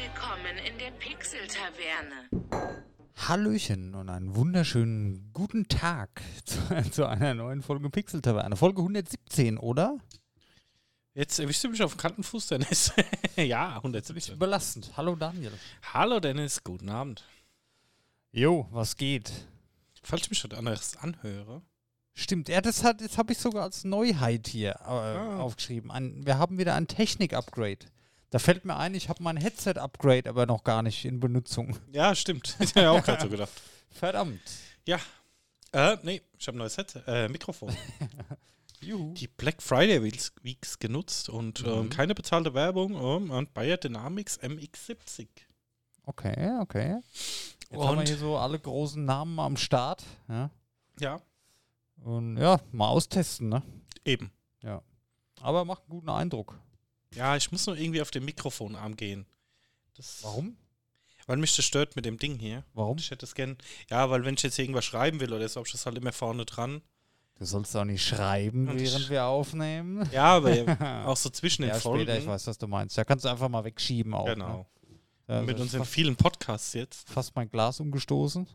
Willkommen in der Pixel-Taverne. Hallöchen und einen wunderschönen guten Tag zu, zu einer neuen Folge Pixel Taverne. Folge 117, oder? Jetzt erwischst du mich auf dem kalten Fuß, Dennis. ja, Ist 117. belastend. Hallo Daniel. Hallo Dennis, guten Abend. Jo, was geht? Falls ich mich heute anders anhöre. Stimmt, ja, das, hat- das habe ich sogar als Neuheit hier äh, Ah. aufgeschrieben. Ein, wir haben wieder ein Technik-Upgrade. Da fällt mir ein, ich habe mein Headset-Upgrade aber noch gar nicht in Benutzung. Ja, stimmt. Ich habe ja auch gerade so gedacht. Verdammt. Äh, nee, ich habe ein neues Headset, äh, Mikrofon. Juhu. Die Black Friday Weeks, genutzt und ähm, Mhm. keine bezahlte Werbung ähm, und Bayer Dynamics MX70. Okay, okay. Jetzt haben wir Und- hier so alle großen Namen am Start. Ja? Ja, Und ja, mal austesten, ne? eben. Aber macht einen guten Eindruck. Ja, ich muss nur irgendwie auf den Mikrofonarm gehen. Das, Warum? Weil mich das stört mit dem Ding hier. Warum? Ich hätte es gern. Ja, weil wenn ich jetzt irgendwas schreiben will oder so, hab ich das halt immer vorne dran. Du sollst auch nicht schreiben, Und während wir aufnehmen. Ja, aber auch so zwischen den ja, Folgen. später, ich weiß, was du meinst. Da kannst du einfach mal wegschieben auch. Genau. Ne? Ja, mit also unseren fast, vielen Podcasts jetzt. fast mein Glas umgestoßen.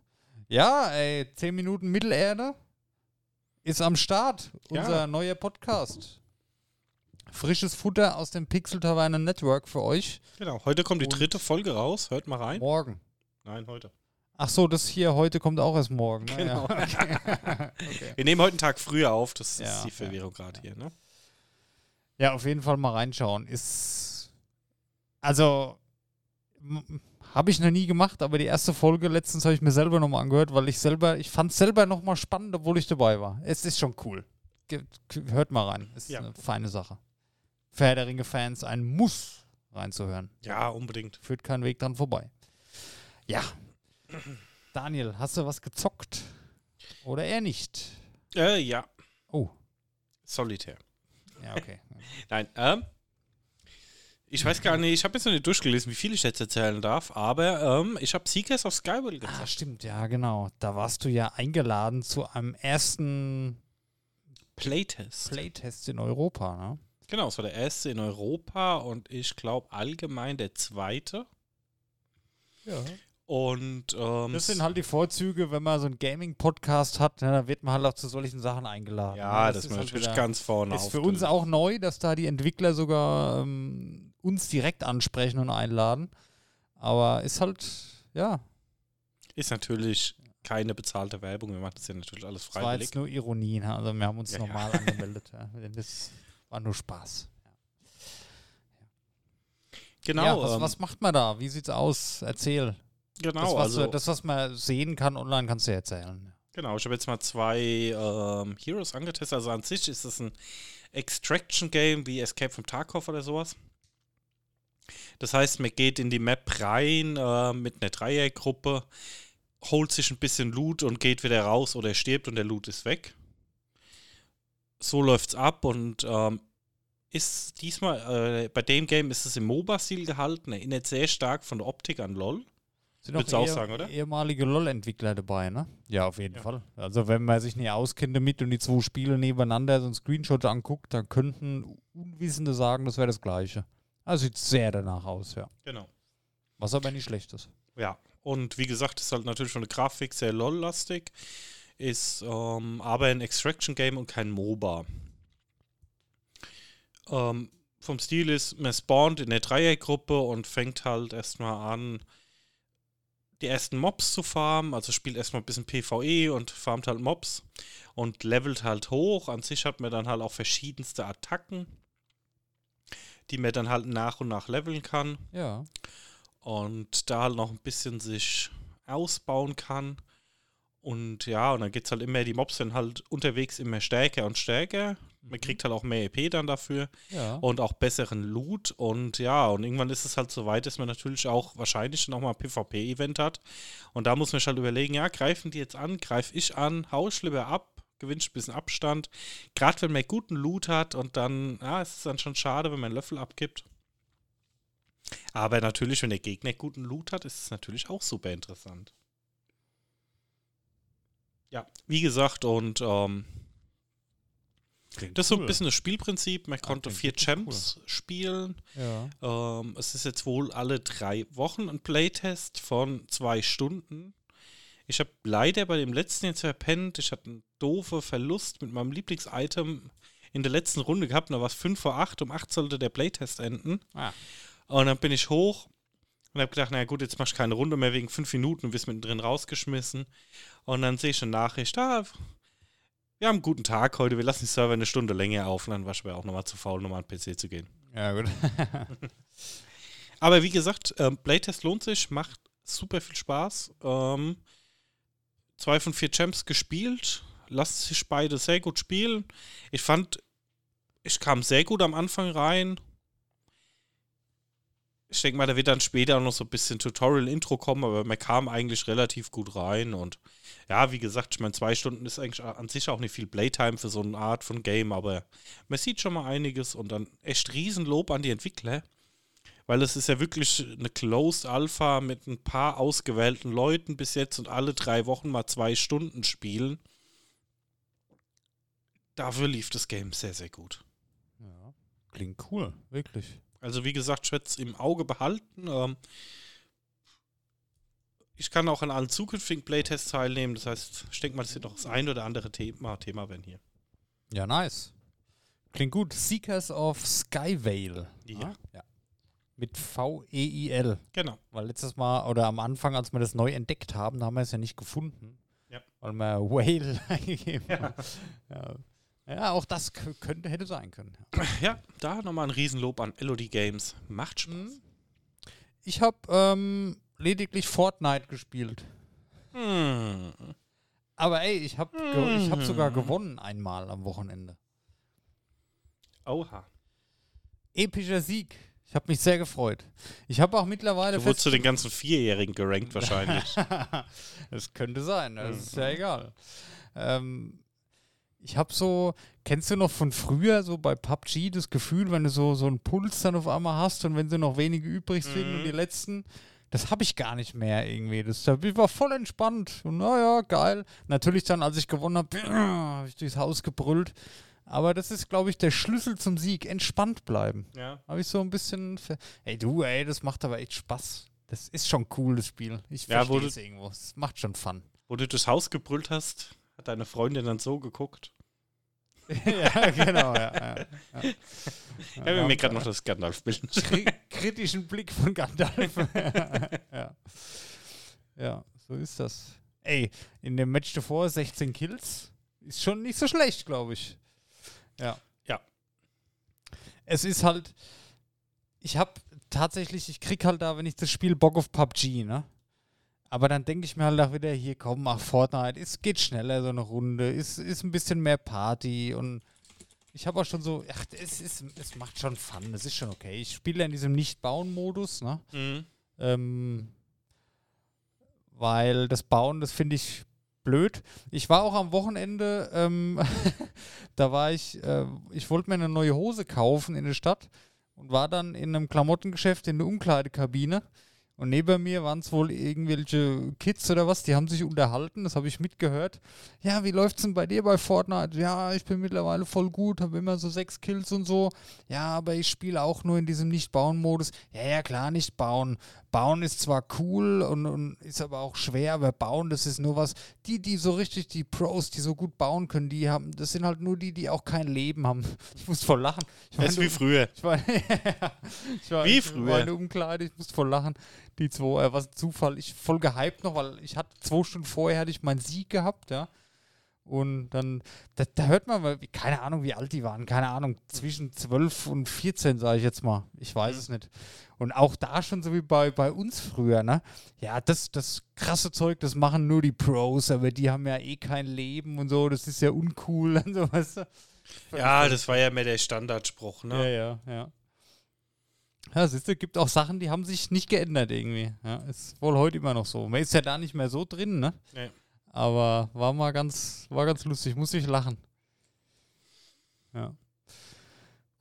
Ja, ey, 10 Minuten Mittelerde ist am Start. Ja. Unser neuer Podcast. Frisches Futter aus dem Pixel Taverne Network für euch. Genau. Heute kommt die Und- dritte Folge raus. Hört mal rein. Morgen. Nein, heute. Ach so, das hier heute kommt auch erst morgen. Ne? Genau. Ja, okay. okay. Wir nehmen heute einen Tag früher auf. Das Ja, ist die ja, Verwirrung gerade hier. Ne? Ja, auf jeden Fall mal reinschauen. Ist. Also. Habe ich noch nie gemacht, aber die erste Folge letztens habe ich mir selber nochmal angehört, weil ich selber, ich fand es selber nochmal spannend, obwohl ich dabei war. Es ist schon cool. Ge hört mal rein. Ist Ja. eine feine Sache. Herr der Ringe-Fans ein Muss reinzuhören. Ja, unbedingt. Führt kein Weg dran vorbei. Ja. Daniel, hast du was gezockt? Oder eher nicht? Äh, ja. Oh. Solitär. Ja, okay. Nein, ähm. Ich weiß gar nicht, ich habe jetzt noch nicht durchgelesen, wie viel ich jetzt erzählen darf, aber ähm, ich habe Seekers of Skyward Ah, gezockt. stimmt, ja, genau. Da warst du ja eingeladen zu einem ersten Playtest. Playtest in Europa, ne? Genau, es war der erste in Europa und ich glaube allgemein der zweite. Ja. Und ähm, Das sind halt die Vorzüge, wenn man so einen Gaming-Podcast hat, ne, da wird man halt auch zu solchen Sachen eingeladen. ja, ne? das, ist halt natürlich wieder- ganz vorne Ist für uns auch neu, dass da die Entwickler sogar ähm, uns direkt ansprechen und einladen. Aber ist halt, ja, Ist natürlich keine bezahlte Werbung, wir machen das ja natürlich alles das war freiwillig. jetzt nur Ironie. Ne? Also wir haben uns Ja, ja. normal angemeldet. Ja. Das war nur Spaß. Genau, ja, was, ähm, was macht man da? Wie sieht's aus? Erzähl. genau, das, was, also, das, was man sehen kann online, kannst du erzählen. genau, ich habe jetzt mal zwei ähm, Heroes angetestet. Also an sich ist es ein Extraction-Game wie Escape from Tarkov oder sowas. Das heißt, man geht in die Map rein äh, mit einer Dreiergruppe, holt sich ein bisschen Loot und geht wieder raus oder stirbt und der Loot ist weg. So läuft's ab und ähm, ist diesmal, äh, bei dem Game ist es im MOBA-Stil gehalten, erinnert sehr stark von der Optik an LOL. Sind du auch sagen, oder? Ehemalige LOL-Entwickler dabei, ne? Ja, auf jeden Ja. Fall. Also wenn man sich nicht auskennt damit und die zwei Spiele nebeneinander so einen Screenshot anguckt, dann könnten Unwissende sagen, das wäre das Gleiche. Also sieht sehr danach aus, ja. Genau. Was aber nicht schlecht ist. Ja, und wie gesagt, ist halt natürlich von der Grafik sehr LOL-lastig, ist ähm, aber ein Extraction-Game und kein MOBA. Ähm, vom Stil ist, man spawnt in der Dreiergruppe und fängt halt erstmal an, die ersten Mobs zu farmen, also spielt erstmal ein bisschen PvE und farmt halt Mobs und levelt halt hoch. An sich hat man dann halt auch verschiedenste Attacken, die man dann halt nach und nach leveln kann Ja. und da halt noch ein bisschen sich ausbauen kann. Und ja, und dann geht es halt immer, die Mobs sind halt unterwegs immer stärker und stärker. Man kriegt halt auch mehr EP dann dafür Ja. und auch besseren Loot. Und ja, und irgendwann ist es halt so weit, dass man natürlich auch wahrscheinlich nochmal ein PvP-Event hat. Und da muss man sich halt überlegen, ja, greifen die jetzt an, greife ich an, hau ich lieber ab, gewinnst ein bisschen Abstand. Gerade wenn man guten Loot hat und dann, ja, es ist dann schon schade, wenn man einen Löffel abgibt. Aber natürlich, wenn der Gegner guten Loot hat, ist es natürlich auch super interessant. Ja, wie gesagt, und ähm, Das ist so ein cool. bisschen das Spielprinzip. Man konnte klingt vier Champs spielen. Ja. Ähm, es ist jetzt wohl alle drei Wochen ein Playtest von zwei Stunden. Ich habe leider bei dem letzten jetzt verpennt. Ich hatte einen doofen Verlust mit meinem Lieblingsitem in der letzten Runde gehabt. Da war es 5 vor 8. Um 8 sollte der Playtest enden. Ah. Und dann bin ich hoch und habe gedacht, naja gut, jetzt machst du keine Runde mehr wegen 5 Minuten und wirst mittendrin rausgeschmissen. Und dann sehe ich eine Nachricht, ah, wir haben einen guten Tag heute, wir lassen die Server eine Stunde länger auf. Und dann war ich aber auch nochmal zu faul, nochmal an den PC zu gehen. ja, gut. Aber wie gesagt, ähm, Playtest lohnt sich, macht super viel Spaß. Ähm, zwei von vier Champs gespielt, lassen sich beide sehr gut spielen. Ich fand, ich kam sehr gut am Anfang rein. Ich denke mal, da wird dann später noch so ein bisschen Tutorial-Intro kommen, aber man kam eigentlich relativ gut rein. Und ja, wie gesagt, ich meine, zwei Stunden ist eigentlich an sich auch nicht viel Playtime für so eine Art von Game, aber man sieht schon mal einiges und dann echt Riesenlob an die Entwickler weil es ist ja wirklich eine Closed Alpha mit ein paar ausgewählten Leuten bis jetzt und alle drei Wochen mal zwei Stunden spielen. Dafür lief das Game sehr, sehr gut. ja. Klingt cool, wirklich. Also wie gesagt, ich werde es im Auge behalten. Ähm, ich kann auch an allen zukünftigen Playtests teilnehmen. Das heißt, ich denke mal, das wird noch das ein oder andere Thema, Thema werden hier. Ja, nice. Klingt gut. Seekers of Skyvale. Ja. ja. Mit V-E-I-L. Genau. Weil letztes Mal oder am Anfang, als wir das neu entdeckt haben, da haben wir es ja nicht gefunden. Ja. Weil wir Whale eingegeben haben. Ja. Ja, auch das könnte, hätte sein können. Ja, da nochmal ein Riesenlob an LOD Games. Macht Spaß. Mhm. Ich habe ähm, lediglich Fortnite gespielt. Hm. Aber ey, ich habe ich hab sogar Mhm. gewonnen einmal am Wochenende. Oha. Epischer Sieg. Ich habe mich sehr gefreut. Ich habe auch mittlerweile Du wurdest zu den ganzen Vierjährigen gerankt wahrscheinlich. das könnte sein, das ist Mhm. ja egal. Ähm, ich habe so, kennst du noch von früher, so bei PUBG, das Gefühl, wenn du so, so einen Puls dann auf einmal hast und wenn so noch wenige übrig sind Mhm. und die letzten, das habe ich gar nicht mehr irgendwie. Das, da ich war voll entspannt. Und naja, geil. Natürlich dann, als ich gewonnen habe, habe ich durchs Haus gebrüllt. Aber das ist, glaube ich, der Schlüssel zum Sieg. Entspannt bleiben. ja. Habe ich so ein bisschen. Ey, du, ey, das macht aber echt Spaß. Das ist schon cool, das Spiel. Ich Ja, verstehe es irgendwo. Es macht schon Fun. Wo du durchs Haus gebrüllt hast, hat deine Freundin dann so geguckt. ja, genau, ja. ja, ja. Ich habe mir gerade noch das Gandalf-Bild. Kri kritischen Blick von Gandalf. ja. ja, so ist das. Ey, in dem Match davor 16 Kills. Ist schon nicht so schlecht, glaube ich. Ja. Ja. Es ist halt. Ich habe tatsächlich, ich krieg halt da, wenn ich das Spiel Bock auf PUBG, ne? Aber dann denke ich mir halt auch wieder, hier komm, mach Fortnite, es geht schneller so eine Runde, ist, ist ein bisschen mehr Party und ich habe auch schon so, ach, es, ist, es macht schon Fun, es ist schon okay. Ich spiele in diesem Nicht-Bauen-Modus, ne? Mhm. Ähm, weil das Bauen, das finde ich blöd. Ich war auch am Wochenende, ähm, da war ich, äh, ich wollte mir eine neue Hose kaufen in der Stadt und war dann in einem Klamottengeschäft in der Umkleidekabine. Und neben mir waren es wohl irgendwelche Kids oder was, die haben sich unterhalten, das habe ich mitgehört. Ja, wie läuft's denn bei dir bei Fortnite? Ja, ich bin mittlerweile voll gut, habe immer so sechs Kills und so. Ja, aber ich spiele auch nur in diesem Nicht-Bauen-Modus. Ja, ja, klar, nicht bauen. Bauen ist zwar cool und, und ist aber auch schwer, aber bauen, das ist nur was. Die, die so richtig, die Pros, die so gut bauen können, die haben, das sind halt nur die, die auch kein Leben haben. Ich muss voll lachen. Ich Das ist wie früher. ich war, ich war, Wie ich früher. War in Umkleide, ich musste voll lachen. Die zwei, äh, was ein Zufall. Ich voll gehypt noch, weil ich hatte zwei Stunden vorher hatte ich meinen Sieg gehabt, ja. Und dann, da, da hört man mal, keine Ahnung, wie alt die waren, keine Ahnung, zwischen 12 und 14, sage ich jetzt mal. Ich weiß Mhm. es nicht. Und auch da schon so wie bei, bei uns früher, ne? Ja, das, das krasse Zeug, das machen nur die Pros, aber die haben ja eh kein Leben und so, das ist ja uncool und so, weißt du? Ja, das war ja mehr der Standardspruch, ne? ja, ja. Ja, siehst du, gibt auch Sachen, die haben sich nicht geändert irgendwie. Ja, ist wohl heute immer noch so. Man ist ja da nicht mehr so drin, ne? Nee. Aber war mal ganz, war ganz lustig, muss ich lachen. Ja.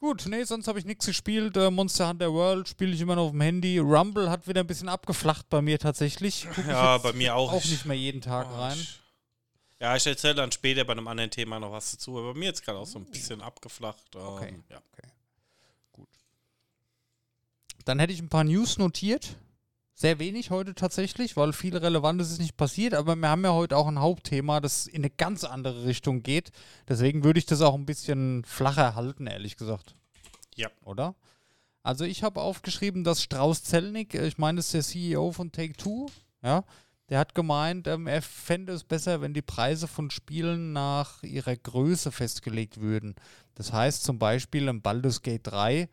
Gut, nee, sonst habe ich nichts gespielt. Äh, Monster Hunter World spiele ich immer noch auf dem Handy. Rumble hat wieder ein bisschen abgeflacht bei mir tatsächlich. Guck Ja, bei mir auch. auch Ich- nicht mehr jeden Tag Oh, rein. ich- Ja, ich erzähle dann später bei einem anderen Thema noch was dazu, aber mir jetzt gerade auch so ein bisschen abgeflacht. Ähm, Okay. ja. Dann hätte ich ein paar News notiert. Sehr wenig heute tatsächlich, weil viel Relevantes ist nicht passiert, aber wir haben ja heute auch ein Hauptthema, das in eine ganz andere Richtung geht. Deswegen würde ich das auch ein bisschen flacher halten, ehrlich gesagt. Ja. Oder? Also ich habe aufgeschrieben, dass Strauß Zellnick, äh, ich meine, das ist der CEO von Take-Two, ja, der hat gemeint, ähm, er fände es besser, wenn die Preise von Spielen nach ihrer Größe festgelegt würden. Das heißt zum Beispiel im Baldur's Gate 3,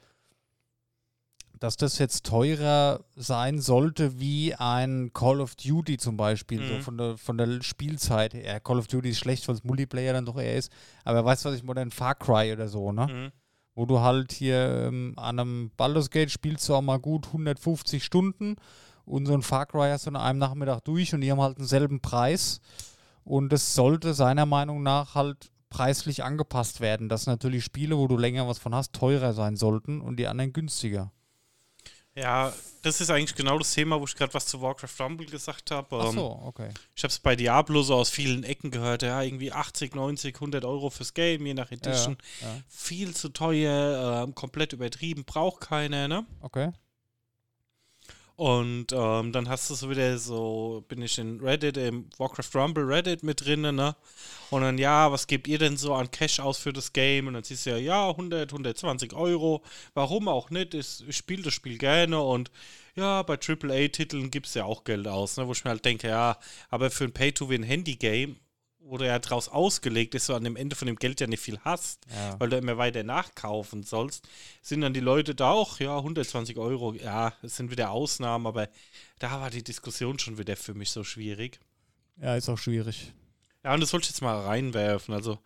dass das jetzt teurer sein sollte wie ein Call of Duty zum Beispiel, so Mhm. von der, von der Spielzeit her. Call of Duty ist schlecht, weil es Multiplayer dann doch eher ist, aber weißt du, was ich meine, ein Far Cry oder so, ne? Mhm. wo du halt hier ähm, an einem Baldur's Gate spielst du auch mal gut 150 Stunden und so ein Far Cry hast du an einem Nachmittag durch und die haben halt denselben Preis und das sollte seiner Meinung nach halt preislich angepasst werden, dass natürlich Spiele, wo du länger was von hast, teurer sein sollten und die anderen günstiger. Ja, das ist eigentlich genau das Thema, wo ich gerade was zu Warcraft Rumble gesagt habe. Ach Ähm, so, okay. Ich habe es bei Diablo so aus vielen Ecken gehört, ja, irgendwie 80, 90, 100 Euro fürs Game, je nach Edition. Ja, Viel zu teuer, ähm, komplett übertrieben, braucht keiner, ne? okay. Und ähm, dann hast du so wieder so, bin ich in Reddit, im Warcraft Rumble Reddit mit drin, ne? Und dann, ja, was gebt ihr denn so an Cash aus für das Game? Und dann siehst du ja, ja, 100, 120 Euro. Warum auch nicht? Ich, ich spiele das Spiel gerne und ja, bei AAA-Titeln gibt es ja auch Geld aus, ne? Wo ich mir halt denke, ja, aber für ein Pay-to-Win-Handy-Game, du ja draus ausgelegt ist, so an dem Ende von dem Geld ja nicht viel hast, Ja. weil du immer weiter nachkaufen sollst, sind dann die Leute da auch, ja, 120 Euro, ja, es sind wieder Ausnahmen, aber da war die Diskussion schon wieder für mich so schwierig. ja, ist auch schwierig. Ja, und das wollte ich jetzt mal reinwerfen. Also,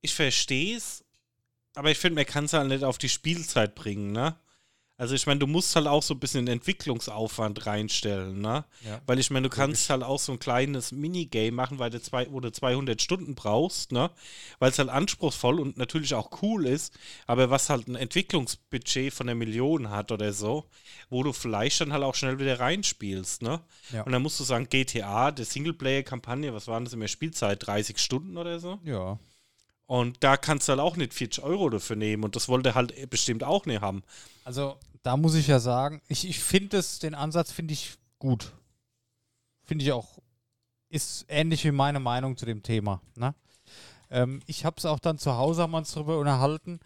ich verstehe es, aber ich finde, man kann es halt nicht auf die Spielzeit bringen, ne? Also, ich meine, du musst halt auch so ein bisschen Entwicklungsaufwand reinstellen, ne? Ja. Weil ich meine, du kannst halt auch so ein kleines Minigame machen, weil du zwei, wo du 200 Stunden brauchst, ne? Weil es halt anspruchsvoll und natürlich auch cool ist, aber was halt ein Entwicklungsbudget von einer Million hat oder so, wo du vielleicht dann halt auch schnell wieder reinspielst, ne? Ja. Und dann musst du sagen, GTA, der Singleplayer-Kampagne, was waren das in der Spielzeit? 30 Stunden oder so? Ja. Und da kannst du halt auch nicht 40 Euro dafür nehmen und das wollte er halt bestimmt auch nicht haben. Also, da muss ich ja sagen, ich, ich finde es, den Ansatz finde ich gut. Finde ich auch, ist ähnlich wie meine Meinung zu dem Thema. Ne? Ähm, ich habe es auch dann zu Hause, haben wir uns darüber unterhalten.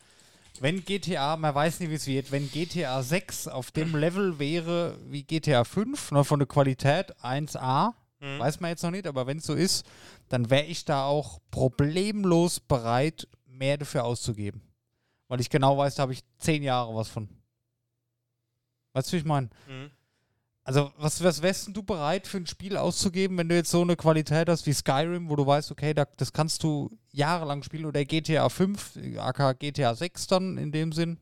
Wenn GTA, man weiß nicht, wie es wird, wenn GTA 6 auf dem Level wäre wie GTA 5, ne, von der Qualität 1A, Mhm. weiß man jetzt noch nicht, aber wenn es so ist, dann wäre ich da auch problemlos bereit, mehr dafür auszugeben. Weil ich genau weiß, da habe ich zehn Jahre was von. Weißt du, wie ich meine? Mhm. Also, was, was wärst denn du bereit für ein Spiel auszugeben, wenn du jetzt so eine Qualität hast wie Skyrim, wo du weißt, okay, da, das kannst du jahrelang spielen oder GTA 5, aka GTA 6 dann in dem Sinn?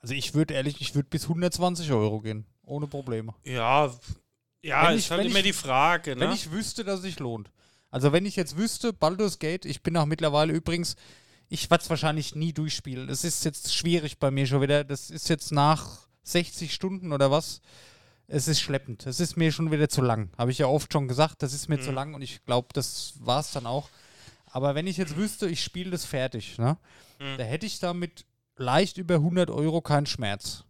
Also, ich würde ehrlich, ich würde bis 120 Euro gehen, ohne Probleme. Ja, ja, Wenn ist ich- halt immer ich- die Frage, ne? Wenn ich wüsste, dass es sich lohnt. Also, wenn ich jetzt wüsste, Baldur's Gate, ich bin auch mittlerweile übrigens, ich werde es wahrscheinlich nie durchspielen. Es ist jetzt schwierig bei mir schon wieder. Das ist jetzt nach 60 Stunden oder was. Es ist schleppend. Es ist mir schon wieder zu lang. Habe ich ja oft schon gesagt, das ist mir zu Mhm. lang und ich glaube, das war es dann auch. Aber wenn ich jetzt wüsste, ich spiele das fertig, ne? Mhm. Da hätte ich damit leicht über 100 Euro keinen Schmerz.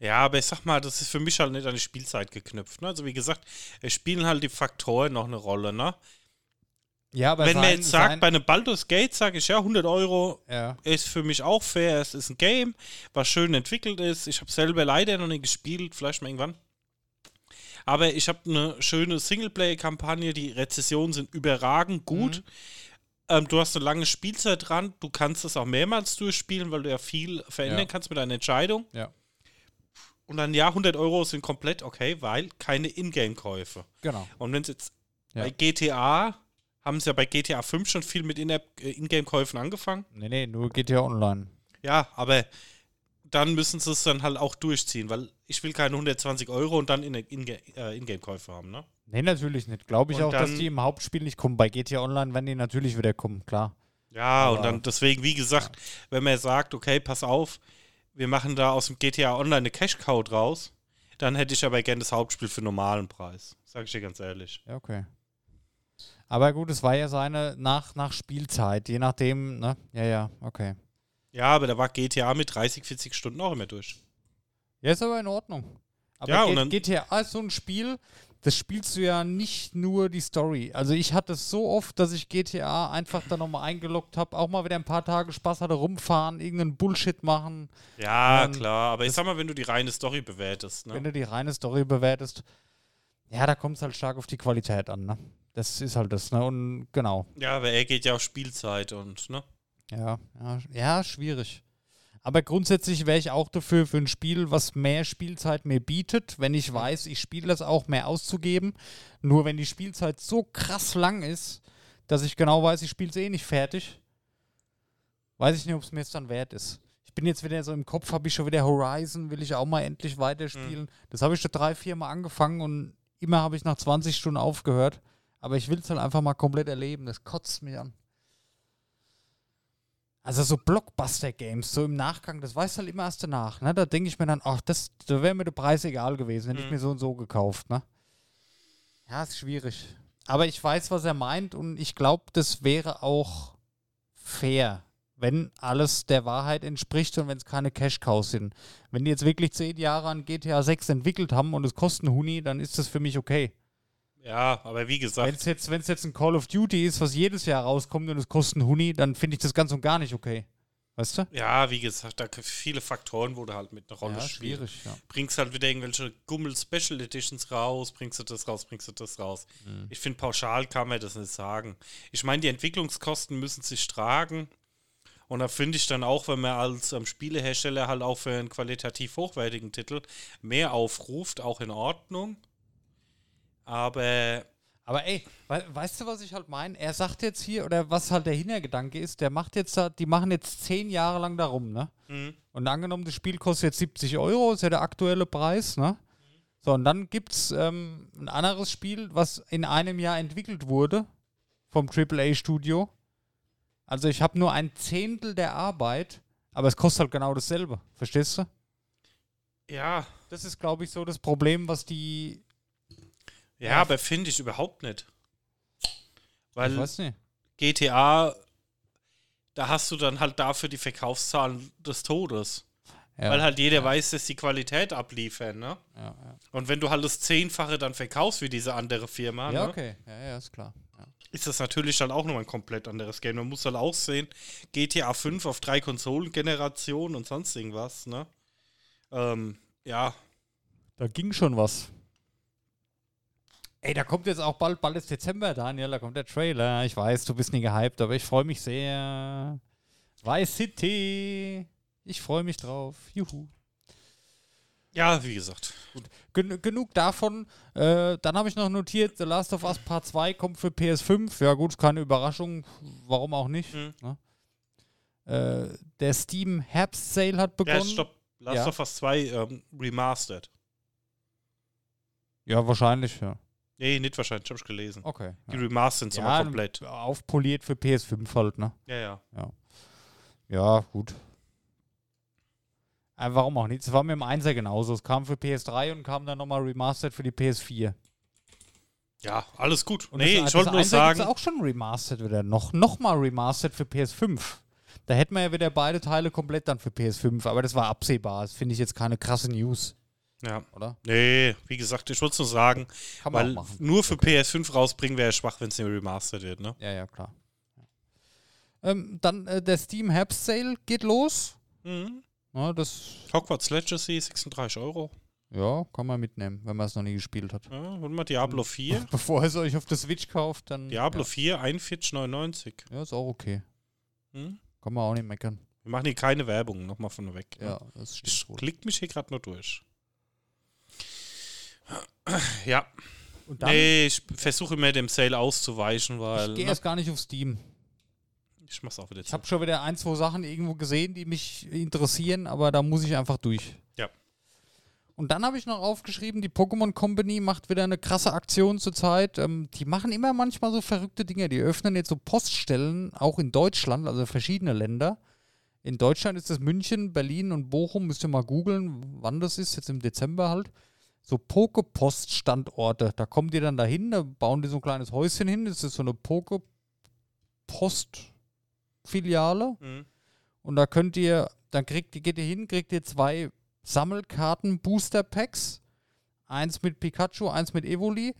Ja, aber ich sag mal, das ist für mich halt nicht an die Spielzeit geknüpft. Ne? Also wie gesagt, es spielen halt die Faktoren noch eine Rolle. Ne? Ja, aber Wenn man sein- jetzt sagt, bei einem Baldur's Gate sage ich ja, 100 Euro ja. ist für mich auch fair. Es ist ein Game, was schön entwickelt ist. Ich habe selber leider noch nicht gespielt, vielleicht mal irgendwann. Aber ich habe eine schöne Singleplayer-Kampagne. Die Rezessionen sind überragend gut. Mhm. Ähm, du hast eine lange Spielzeit dran. Du kannst es auch mehrmals durchspielen, weil du ja viel verändern Ja. kannst mit deiner Entscheidung. Ja. Und dann, ja, 100 Euro sind komplett okay, weil keine Ingame-Käufe. Genau. Und wenn es jetzt Ja. bei GTA, haben sie ja bei GTA 5 schon viel mit äh, Ingame-Käufen angefangen. Nee, nee, nur GTA Online. Ja, aber dann müssen sie es dann halt auch durchziehen, weil ich will keine 120 Euro und dann äh, Ingame-Käufe haben, ne? Nee, natürlich nicht. Glaube ich Und auch, dass die im Hauptspiel nicht kommen. Bei GTA Online werden die natürlich wieder kommen, klar. Ja, Aber- und dann deswegen, wie gesagt, wenn man sagt, okay, pass auf, wir machen da aus dem GTA Online eine Cash-Cow draus, dann hätte ich aber gerne das Hauptspiel für normalen Preis. Sag ich dir ganz ehrlich. Ja, okay. Aber gut, es war ja seine nach, nach Spielzeit, je nachdem, ne? Ja, ja, okay. Ja, aber da war GTA mit 30, 40 Stunden auch immer durch. Ja, ist aber in Ordnung. Aber Ja, G- und dann- GTA ist so ein Spiel, das spielst du ja nicht nur die Story. Also ich hatte es so oft, dass ich GTA einfach dann nochmal eingeloggt habe, auch mal wieder ein paar Tage Spaß hatte, rumfahren, irgendeinen Bullshit machen. Ja, Ähm, klar. Aber ich sag mal, wenn du die reine Story bewertest, Wenn ne? du die reine Story bewertest, ja, da kommt es halt stark auf die Qualität an, ne? Das ist halt das, ne? Und genau. Ja, aber er geht ja auf Spielzeit und, ne? Ja, ja, ja, schwierig. Aber grundsätzlich wäre ich auch dafür, für ein Spiel, was mehr Spielzeit mir bietet, wenn ich weiß, ich spiele das auch mehr auszugeben. Nur wenn die Spielzeit so krass lang ist, dass ich genau weiß, ich spiele es eh nicht fertig, weiß ich nicht, ob es mir jetzt dann wert ist. Ich bin jetzt wieder so im Kopf, habe ich schon wieder Horizon, will ich auch mal endlich weiterspielen. Das habe ich schon drei, vier Mal angefangen und immer habe ich nach 20 Stunden aufgehört. Aber ich will es halt einfach mal komplett erleben. Das kotzt mich an. Also so Blockbuster-Games, so im Nachgang, das weißt du halt immer erst danach. Ne? Da denke ich mir dann, ach, das, da wäre mir der Preis egal gewesen, hätte ich Mhm. mir so und so gekauft. Ne? Ja, ist schwierig. Aber ich weiß, was er meint und ich glaube, das wäre auch fair, wenn alles der Wahrheit entspricht und wenn es keine Cash-Cows sind. Wenn die jetzt wirklich zehn Jahre an GTA 6 entwickelt haben und es kostet einen Huni, dann ist das für mich okay. Ja, aber wie Wenn gesagt, es jetzt, wenn's jetzt ein Call of Duty ist, was jedes Jahr rauskommt und es kostet einen Huni, dann finde ich das ganz und gar nicht okay. Weißt du? ja, wie gesagt, da viele Faktoren, wo du halt mit einer Rolle Ja, spielst. schwierig, ja. Bringst halt wieder irgendwelche Gummel-Special Editions raus, bringst du das raus, bringst du das raus. Mhm. Ich finde, pauschal kann man das nicht sagen. Ich meine, die Entwicklungskosten müssen sich tragen. Und da finde ich dann auch, wenn man als ähm, Spielehersteller halt auch für einen qualitativ hochwertigen Titel mehr aufruft, auch in Ordnung. Aber Aber ey, wei- weißt du, was ich halt meine? Er sagt jetzt hier, oder was halt der Hintergedanke ist, der macht jetzt da, die machen jetzt zehn Jahre lang darum, ne? mh, Und angenommen, das Spiel kostet jetzt 70 Euro, ist ja der aktuelle Preis, ne? So, und dann gibt es ähm, ein anderes Spiel, was in einem Jahr entwickelt wurde vom AAA-Studio. Also ich habe nur ein Zehntel der Arbeit, aber es kostet halt genau dasselbe. Verstehst du? ja, Das ist, glaube ich, so das Problem, was die. Ja, Ja. aber finde ich überhaupt nicht. Weil ich weiß nicht. GTA, da hast du dann halt dafür die Verkaufszahlen des Todes. Ja, Weil halt jeder weiß, dass die Qualität abliefern, ne? ja, ja. Und wenn du halt das Zehnfache dann verkaufst wie diese andere Firma, ja, ne? okay. Ja, ja, ist klar. Ja. ist das natürlich dann auch nochmal ein komplett anderes Game. Man muss halt auch sehen, GTA 5 auf drei Konsolengenerationen und sonst irgendwas, ne? Ähm, ja, Da ging schon was. Ey, da kommt jetzt auch bald, bald ist Dezember, Daniel, da kommt der Trailer. Ich weiß, du bist nie gehypt, aber ich freue mich sehr. Vice City. Ich freue mich drauf. Juhu. ja, wie gesagt. Gen genug davon. Äh, dann habe ich noch notiert, The Last of Us Part 2 kommt für PS5. Ja gut, keine Überraschung. Warum auch nicht. Hm. Ne? Äh, der Steam Herbst Sale hat begonnen. Ja, stopp. Last Ja. of Us 2 ähm, remastered. Ja, wahrscheinlich, ja. Nee, nicht wahrscheinlich, hab ich gelesen. Okay. Die Ja. Remastered sind aber komplett. Aufpoliert für PS5 halt, ne? Ja, ja. Ja, gut. Äh, warum auch nicht? Es war mit dem 1er genauso. Es kam für PS3 und kam dann nochmal remastered für die PS4. Ja, alles gut. Und nee, das, ich wollte nur das 1er sagen, gibt's auch schon remastered wieder. Noch, noch mal remastered für PS5. Da hätten wir ja wieder beide Teile komplett dann für PS5. Aber das war absehbar. Das finde ich jetzt keine krasse News, ja. oder? Nee, wie gesagt, ich wollte nur sagen, Kann man weil machen. nur für PS5 rausbringen wäre schwach, wenn es nicht remastered wird, ne? Ja, ja, klar. Ähm, dann äh, der Steam Herbst Sale geht los. Mhm. Ja, das Hogwarts Legacy, 36 Euro. ja, kann man mitnehmen, wenn man es noch nie gespielt hat. Ja, und mal Diablo 4. Bevor ihr es euch auf der Switch kauft, dann. Diablo 4, 41,99. Ja, ja, ist auch okay. Hm? Kann man auch nicht meckern. Wir machen hier keine Werbung, nochmal von weg. ne? Ja, das Ich stimmt wohl. klick mich hier gerade nur durch. Ja, Und dann, nee, ich versuche mir dem Sale auszuweichen, weil ich gehe ne, erst gar nicht auf Steam. ich mach's auch wieder Ich habe schon wieder ein, zwei Sachen irgendwo gesehen, die mich interessieren, aber da muss ich einfach durch. Ja. Und dann habe ich noch aufgeschrieben, die Pokémon Company macht wieder eine krasse Aktion zurzeit. Ähm, die machen immer manchmal so verrückte Dinge. Die öffnen jetzt so Poststellen, auch in Deutschland, also verschiedene Länder. In Deutschland ist das München, Berlin und Bochum. Müsst ihr mal googeln, wann das ist, jetzt im Dezember halt. So Pokepost-Standorte. Da kommen die dann dahin, da bauen die so ein kleines Häuschen hin. Das ist so eine Pokepost-Filiale. Mhm. Und da könnt ihr, dann kriegt ihr, geht ihr hin, kriegt ihr zwei Sammelkarten-Booster-Packs. Eins mit Pikachu, eins mit Evoli.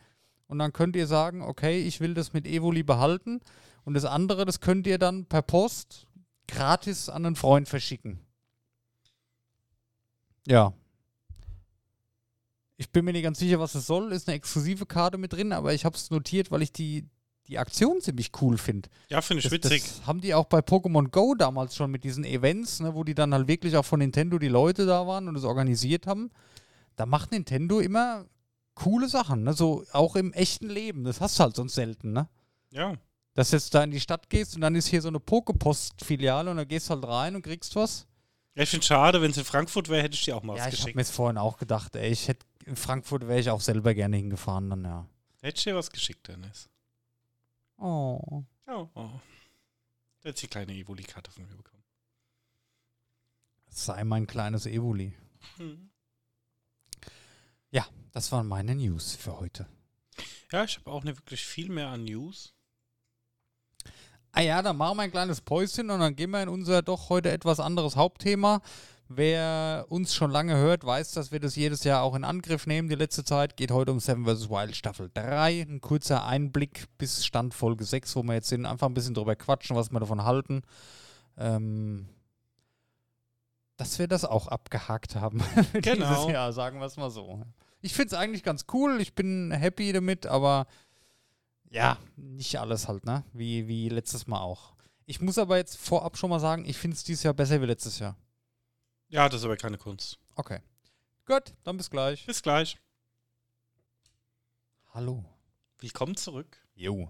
Und dann könnt ihr sagen, okay, ich will das mit Evoli behalten. Und das andere, das könnt ihr dann per Post gratis an einen Freund verschicken. Ja. Ich bin mir nicht ganz sicher, was es soll. Ist eine exklusive Karte mit drin, aber ich habe es notiert, weil ich die, die Aktion ziemlich cool finde. Ja, finde ich Das, witzig. das haben die auch bei Pokémon Go damals schon mit diesen Events, ne, wo die dann halt wirklich auch von Nintendo die Leute da waren und das organisiert haben. Da macht Nintendo immer coole Sachen, ne? so auch im echten Leben. Das hast du halt sonst selten, ne? ja. Dass du jetzt da in die Stadt gehst und dann ist hier so eine Pokepost-Filiale und dann gehst du halt rein und kriegst was. Ja, Ich finde schade, wenn es in Frankfurt wäre, hätte ich dir auch mal ja, was ich habe geschickt. mir jetzt vorhin auch gedacht, ey, ich hätte in Frankfurt wäre ich auch selber gerne hingefahren dann, ja. Hätte ich dir was geschickt, Dennis. Oh. Oh, oh. Du hättest die kleine Evoli-Karte von mir bekommen. Sei mein kleines Evoli. Mhm. Das waren meine News für heute. Ja, ich habe auch nicht wirklich viel mehr an News. Ah ja, dann machen wir ein kleines Päuschen und dann gehen wir in unser doch heute etwas anderes Hauptthema. Wer uns schon lange hört, weiß, dass wir das jedes Jahr auch in Angriff nehmen. Die letzte Zeit geht heute um Seven vs. Wild Staffel 3. Ein kurzer Einblick bis Stand Folge 6, wo wir jetzt sind. Einfach ein bisschen drüber quatschen, was wir davon halten. Ähm, dass wir das auch abgehakt haben. Genau. Dieses Jahr, sagen wir es mal so. Ich finde es eigentlich ganz cool. Ich bin happy damit, aber ja, nicht alles halt, ne? Wie, wie letztes Mal auch. Ich muss aber jetzt vorab schon mal sagen, ich finde es dieses Jahr besser wie letztes Jahr. Ja, das ist aber keine Kunst. Okay. Gut, dann bis gleich. Bis gleich. Hallo. Willkommen zurück. Jo.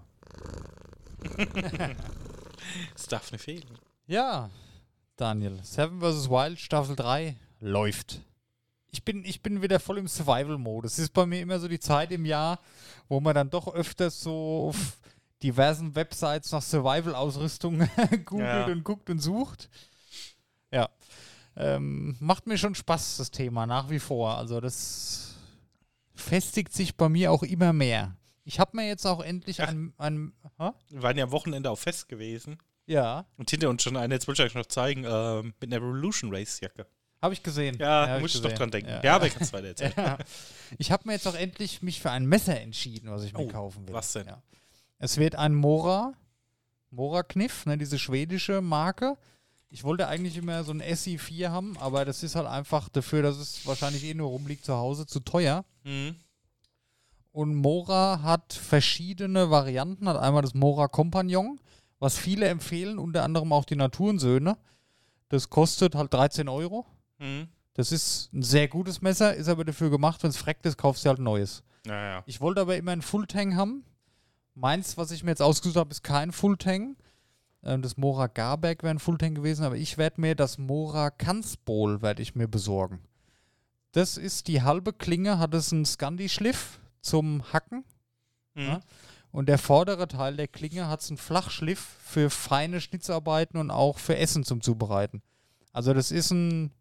Es darf nicht fehlen. Ja, Daniel. Seven vs. Wild Staffel 3 läuft. Ich bin, ich bin wieder voll im Survival-Modus. Es ist bei mir immer so die Zeit im Jahr, wo man dann doch öfters so auf diversen Websites nach Survival-Ausrüstung googelt Ja. und guckt und sucht. Ja. Ähm, macht mir schon Spaß, das Thema, nach wie vor. Also das festigt sich bei mir auch immer mehr. Ich habe mir jetzt auch endlich Ja. ein, ein? Wir waren ja am Wochenende auf Fest gewesen. ja, Und hinter uns schon eine, jetzt wollte ich euch noch zeigen, ähm, mit einer Revolution Race Jacke. habe ich gesehen. Ja, hab muss ich doch gesehen. dran denken. Ja. Ja, aber ich kann es weiter erzählen. Ja. Ich habe mir jetzt auch endlich mich für ein Messer entschieden, was ich mir Oh, kaufen will. was denn? Ja. Es wird ein Mora, Mora Kniff, ne, diese schwedische Marke. Ich wollte eigentlich immer so ein SI4 haben, aber das ist halt einfach dafür, dass es wahrscheinlich eh nur rumliegt zu Hause, zu teuer. Mhm. Und Mora hat verschiedene Varianten. Hat einmal das Mora Compagnon, was viele empfehlen, unter anderem auch die Naturensöhne. Das kostet halt 13 Euro. Mhm. Das ist ein sehr gutes Messer, ist aber dafür gemacht, wenn es freckt ist, kaufst du halt ein neues. Naja. Ich wollte aber immer ein Fulltang haben. Meins, was ich mir jetzt ausgesucht habe, ist kein Fulltang. Ähm, das Mora Garberg wäre ein Fulltang gewesen, aber ich werde mir das Mora Kanzbol werde ich mir besorgen. Das ist die halbe Klinge, hat es einen Scandi-Schliff zum Hacken Mhm. Ja. und der vordere Teil der Klinge hat einen Flachschliff für feine Schnitzarbeiten und auch für Essen zum Zubereiten. Also das ist ein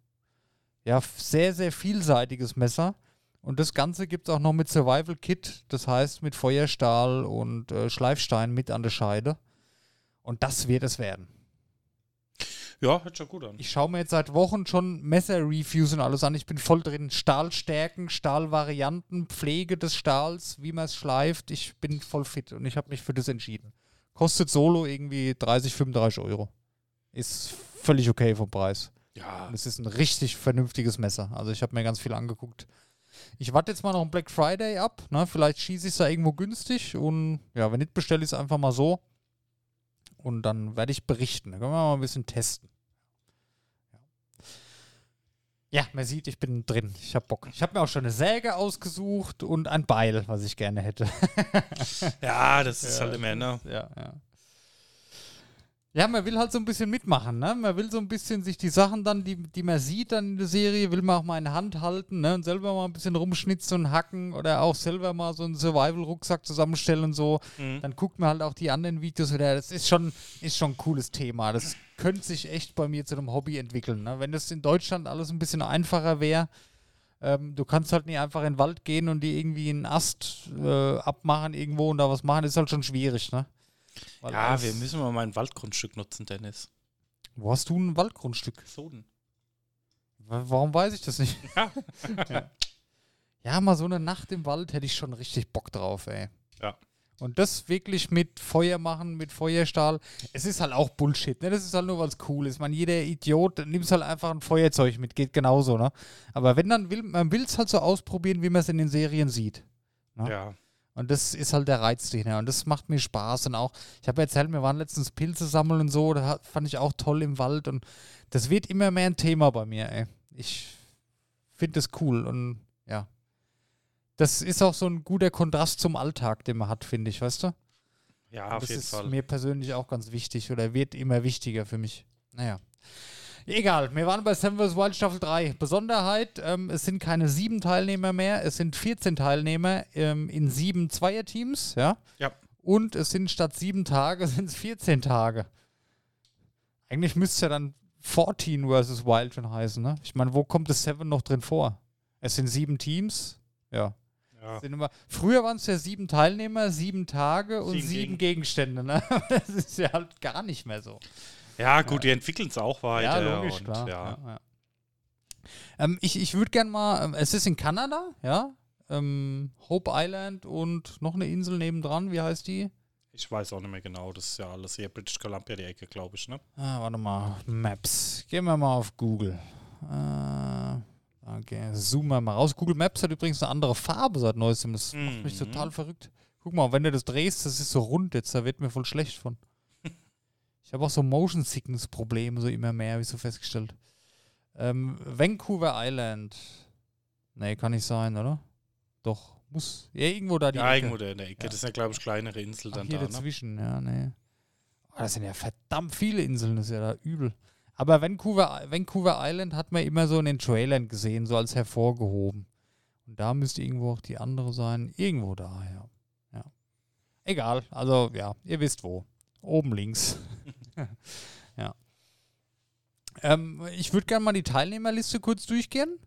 ja, sehr, sehr vielseitiges Messer. Und das Ganze gibt es auch noch mit Survival Kit, das heißt mit Feuerstahl und äh, Schleifstein mit an der Scheide. Und das wird es werden. Ja, hört schon gut an. Ich schaue mir jetzt seit Wochen schon Messer-Reviews und alles an. Ich bin voll drin. Stahlstärken, Stahlvarianten, Pflege des Stahls, wie man es schleift. Ich bin voll fit und ich habe mich für das entschieden. Kostet solo irgendwie 30, 35 Euro. Ist völlig okay vom Preis. Ja, Und es ist ein richtig vernünftiges Messer. Also ich habe mir ganz viel angeguckt. Ich warte jetzt mal noch einen Black Friday ab. Ne? Vielleicht schieße ich es da irgendwo günstig und ja, wenn nicht, bestelle ich es einfach mal so. Und dann werde ich berichten. Dann können wir mal ein bisschen testen. Ja, man sieht, ich bin drin. Ich habe Bock. Ich habe mir auch schon eine Säge ausgesucht und ein Beil, was ich gerne hätte. ja das ist Ja, halt immer, ne? Ja, ja. Ja, man will halt so ein bisschen mitmachen, ne? Man will so ein bisschen sich die Sachen dann, die, die man sieht dann in der Serie, will man auch mal in Hand halten, ne? Und selber mal ein bisschen rumschnitzen und hacken oder auch selber mal so einen Survival-Rucksack zusammenstellen und so. Mhm. Dann guckt man halt auch die anderen Videos wieder. Das ist schon, ist schon ein cooles Thema. Das könnte sich echt bei mir zu einem Hobby entwickeln. Ne? Wenn das in Deutschland alles ein bisschen einfacher wäre, Ähm, du kannst halt nicht einfach in den Wald gehen und die irgendwie einen Ast äh, abmachen irgendwo und da was machen, das ist halt schon schwierig, ne? Weil Ja, wir müssen mal mein Waldgrundstück nutzen, Dennis. Wo hast du ein Waldgrundstück? Soden. Wa- Warum weiß ich das nicht? Ja. Ja, mal so eine Nacht im Wald hätte ich schon richtig Bock drauf, ey. Ja. Und das wirklich mit Feuer machen, mit Feuerstahl. Es ist halt auch Bullshit, ne? Das ist halt nur, weil es cool ist. Man, jeder Idiot nimmt halt einfach ein Feuerzeug mit, geht genauso, ne? Aber wenn dann will, man will es halt so ausprobieren, wie man es in den Serien sieht. Ja. ja. Und das ist halt der Reiz dahinter. Und das macht mir Spaß. Und auch, ich habe erzählt, wir waren letztens Pilze sammeln und so. Da hat- fand ich auch toll im Wald. Und das wird immer mehr ein Thema bei mir, ey. Ich finde das cool. Und ja. Das ist auch so ein guter Kontrast zum Alltag, den man hat, finde ich, weißt du? Ja, Und auf das jeden ist Fall. mir persönlich auch ganz wichtig oder wird immer wichtiger für mich. Naja. Egal, wir waren bei Seven vs. Wild Staffel 3. Besonderheit, ähm, es sind keine sieben Teilnehmer mehr, es sind 14 Teilnehmer ähm, in sieben Zweierteams, ja? Ja. Und es sind statt sieben Tage, sind es 14 Tage. Eigentlich müsste es ja dann 14 vs. Wild schon heißen, ne? Ich meine, wo kommt das Seven noch drin vor? Es sind sieben Teams, ja. Ja. Immer, früher waren es ja sieben Teilnehmer, sieben Tage und Sieben sieben, Gegen- Gegenstände. Ne? Das ist ja halt gar nicht mehr so. Ja, gut, die entwickeln es auch weiter. ja, logisch, und, klar. Ja. Ja, ja. Ähm, ich ich würde gerne mal, ähm, es ist in Kanada, ja, ähm, Hope Island und noch eine Insel nebendran, wie heißt die? Ich weiß auch nicht mehr genau. Das ist ja alles hier British Columbia, die Ecke, glaube ich, ne? Ah, warte mal, Maps. Gehen wir mal auf Google. Äh, okay, zoomen wir mal raus. Google Maps hat übrigens eine andere Farbe seit neuestem. Das macht mich Mhm. total verrückt. Guck mal, wenn du das drehst, das ist so rund jetzt, da wird mir voll schlecht von. Ich habe auch so Motion Sickness Probleme, so immer mehr, habe ich so festgestellt. Ähm, Vancouver Island. Nee, kann nicht sein, oder? Doch, muss. Ja, irgendwo da die ja, Ecke. irgendwo da in der Ecke. Ja. Das sind ja, glaube ich, kleinere Inseln Ach, dann hier da, ne? dazwischen, ja, nee. Oh, das sind ja verdammt viele Inseln, das ist ja da übel. Aber Vancouver, Vancouver Island hat man immer so in den Trailern gesehen, so als hervorgehoben. Und da müsste irgendwo auch die andere sein. Irgendwo da, ja. ja. Egal, also ja, ihr wisst wo. Oben links. ja. Ähm, ich würde gerne mal die Teilnehmerliste kurz durchgehen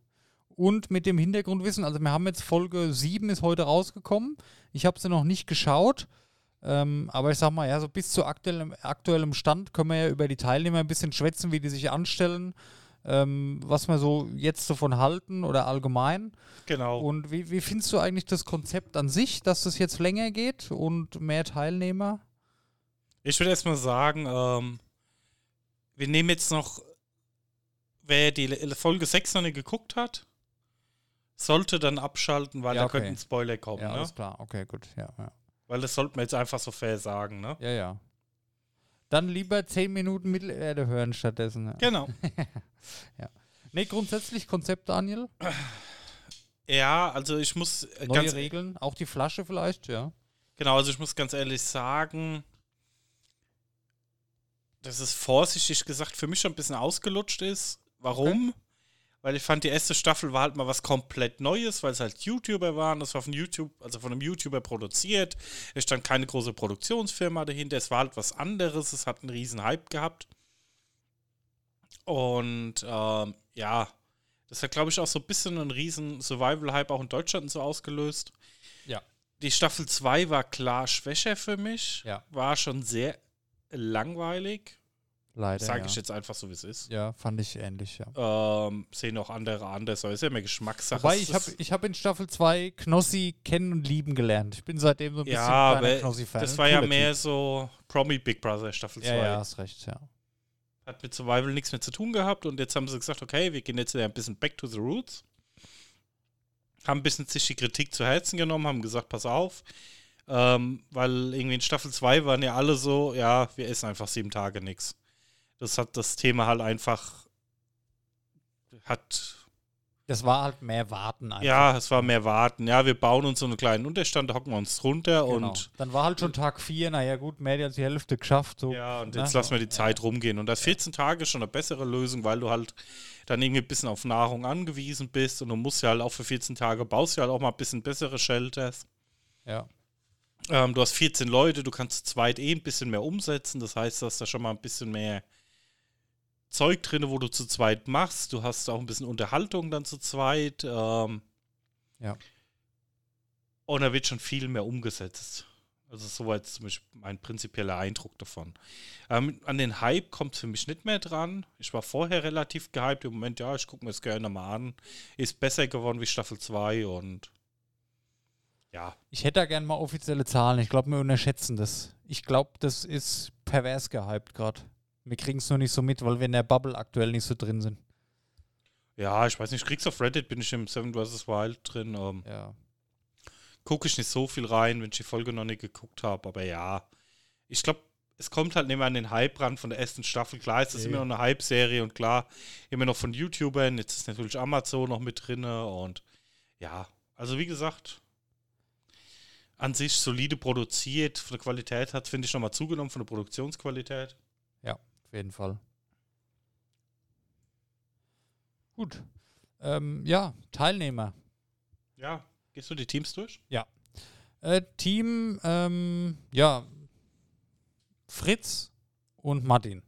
und mit dem Hintergrundwissen, also wir haben jetzt Folge 7 ist heute rausgekommen. Ich habe sie noch nicht geschaut. Ähm, aber ich sag mal, ja, so bis zu aktuellem, aktuellem Stand können wir ja über die Teilnehmer ein bisschen schwätzen, wie die sich anstellen, ähm, was wir so jetzt davon halten oder allgemein. Genau. Und wie, wie findest du eigentlich das Konzept an sich, dass das jetzt länger geht und mehr Teilnehmer? Ich würde erstmal sagen, ähm, wir nehmen jetzt noch, wer die Folge 6 noch nicht geguckt hat, sollte dann abschalten, weil Ja, da okay. könnten Spoiler kommen. ja, ne? alles klar. Okay, gut. Ja, ja. Weil das sollten wir jetzt einfach so fair sagen. Ne? Ja, ja. Dann lieber 10 Minuten Mittelerde hören stattdessen. Ja. Genau. Nee, grundsätzlich Konzept, Daniel. Ja, also ich muss äh, Neue Regeln. Auch die Flasche vielleicht, ja. Genau, also ich muss ganz ehrlich sagen, dass es vorsichtig gesagt für mich schon ein bisschen ausgelutscht ist. Warum? Weil ich fand, die erste Staffel war halt mal was komplett Neues, weil es halt YouTuber waren. Das war von YouTube, also von einem YouTuber produziert. Es stand keine große Produktionsfirma dahinter. Es war halt was anderes. Es hat einen riesen Hype gehabt. Und ähm, ja, das hat, glaube ich, auch so ein bisschen einen riesen Survival-Hype auch in Deutschland so ausgelöst. Ja. Die Staffel 2 war klar schwächer für mich. Ja. War schon sehr langweilig. Leider. Sage ja. ich jetzt einfach so, wie es ist. Ja, fand ich ähnlich, ja. Ähm, sehen auch andere anders, aber ist ja mehr Geschmackssache. Wobei, ich habe ich hab in Staffel 2 Knossi kennen und lieben gelernt. Ich bin seitdem so ein bisschen ja, aber Knossi-Fan. das war ja mehr Typ. so Promi Big Brother Staffel 2. Ja, ja, hast recht, ja. Hat mit Survival nichts mehr zu tun gehabt und jetzt haben sie gesagt, okay, wir gehen jetzt wieder ein bisschen back to the roots. Haben ein bisschen sich die Kritik zu Herzen genommen, haben gesagt, pass auf, ähm, weil irgendwie in Staffel 2 waren ja alle so, ja, wir essen einfach sieben Tage nichts. Das hat das Thema halt einfach, hat Das war halt mehr Warten einfach. Ja, es war mehr Warten. Ja, wir bauen uns so einen kleinen Unterstand, da hocken wir uns drunter Genau. und Dann war halt schon Tag 4, naja gut, mehr als die Hälfte geschafft. So. ja, und ne? jetzt lassen wir die Ja. Zeit rumgehen. Und das 14 Tage ist schon eine bessere Lösung, weil du halt dann irgendwie ein bisschen auf Nahrung angewiesen bist und du musst ja halt auch für 14 Tage baust ja halt auch mal ein bisschen bessere Shelters. Ja. Ähm, du hast 14 Leute, du kannst zu zweit eh ein bisschen mehr umsetzen. Das heißt, dass da schon mal ein bisschen mehr Zeug drin, wo du zu zweit machst. Du hast auch ein bisschen Unterhaltung dann zu zweit. Ähm, Ja. Und da wird schon viel mehr umgesetzt. Also soweit zum Beispiel mein prinzipieller Eindruck davon. Ähm, an den Hype kommt es für mich nicht mehr dran. Ich war vorher relativ gehypt. Im Moment, ja, ich gucke mir es gerne mal an. Ist besser geworden wie Staffel 2 und ja, Ich hätte da gerne mal offizielle Zahlen. Ich glaube, wir unterschätzen das. Ich glaube, das ist pervers gehypt gerade. Wir kriegen es nur nicht so mit, weil wir in der Bubble aktuell nicht so drin sind. ja, ich weiß nicht, kriegst auf Reddit bin ich im Seven vs. Wild drin. Ähm, Ja. gucke ich nicht so viel rein, wenn ich die Folge noch nicht geguckt habe, aber ja. Ich glaube, es kommt halt nicht mehr an den Hype ran von der ersten Staffel. Klar, ist das Nee. immer noch eine Hype-Serie und klar, immer noch von YouTubern. Jetzt ist natürlich Amazon noch mit drin und ja, also wie gesagt, an sich solide produziert. Von der Qualität hat finde ich, nochmal zugenommen, von der Produktionsqualität. Auf jeden Fall. Gut. Ähm, ja, Teilnehmer. Ja, gehst du die Teams durch? Äh, Team, ähm, ja, Fritz und Martin.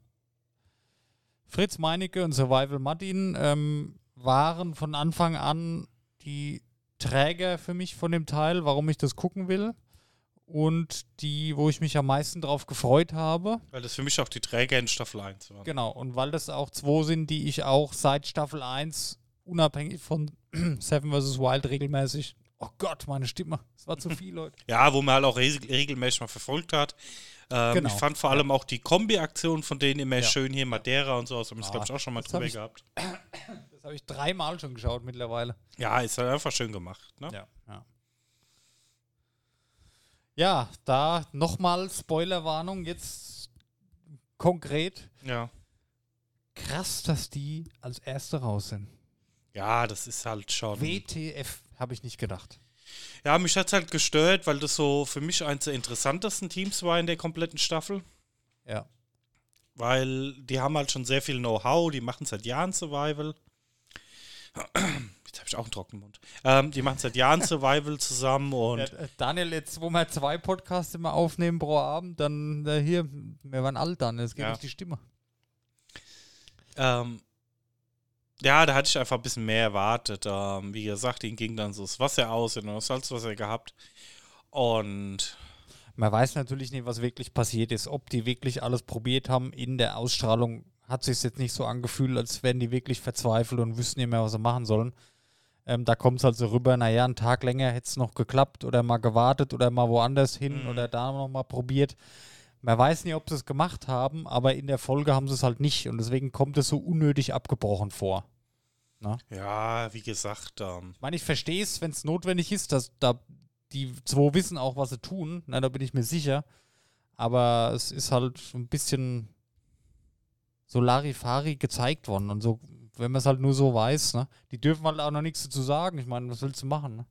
Fritz Meinecke und Survival Martin ähm, waren von Anfang an die Träger für mich von dem Teil, warum ich das gucken will. Und die, wo ich mich am meisten drauf gefreut habe. Weil das für mich auch die Träger in Staffel 1 waren. Genau, und weil das auch zwei sind, die ich auch seit Staffel 1 unabhängig von Seven vs. Wild regelmäßig. Oh Gott, meine Stimme. Das war zu viel, Leute. Ja, wo man halt auch regel- regelmäßig mal verfolgt hat. Ähm, Genau. Ich fand vor allem auch die Kombi-Aktion von denen immer Ja. schön hier, Madeira und so, das haben wir, Ah, glaube ich, auch schon mal drüber gehabt. Das habe ich dreimal schon geschaut mittlerweile. Ja, ist halt einfach schön gemacht. Ne? Ja, ja. Ja, da nochmal Spoilerwarnung, jetzt konkret. Ja. Krass, dass die als Erste raus sind. Ja, das ist halt schon. WTF, habe ich nicht gedacht. Ja, mich hat es halt gestört, weil das so für mich eines der interessantesten Teams war in der kompletten Staffel. Ja. Weil die haben halt schon sehr viel Know-how, die machen seit Jahren Survival. Jetzt habe ich auch einen trockenen Mund. Ähm, die machen seit Jahren Survival zusammen und Ja, äh, Daniel, jetzt, wo wir zwei Podcasts immer aufnehmen pro Abend, dann äh, hier, wir waren alt dann, es geht Ja. auf die Stimme. Ähm, ja, da hatte ich einfach ein bisschen mehr erwartet. Ähm, wie gesagt, ihnen ging dann so das Wasser aus, und das Salzwasser gehabt. Und Man weiß natürlich nicht, was wirklich passiert ist, ob die wirklich alles probiert haben. In der Ausstrahlung hat sich jetzt nicht so angefühlt, als wären die wirklich verzweifelt und wüssten nicht mehr, was sie machen sollen. Ähm, da kommt es halt so rüber, naja, einen Tag länger hätte es noch geklappt oder mal gewartet oder mal woanders hin Mhm. oder da noch mal probiert. Man weiß nicht, ob sie es gemacht haben, aber in der Folge haben sie es halt nicht und deswegen kommt es so unnötig abgebrochen vor. ja, wie gesagt, ähm, Ich meine, ich verstehe es, wenn es notwendig ist, dass da die zwei wissen auch, was sie tun. Na, da bin ich mir sicher. Aber es ist halt so ein bisschen so Larifari gezeigt worden. Und so, wenn man es halt nur so weiß, ne? Die dürfen halt auch noch nichts dazu sagen. Ich meine, was willst du machen, ne?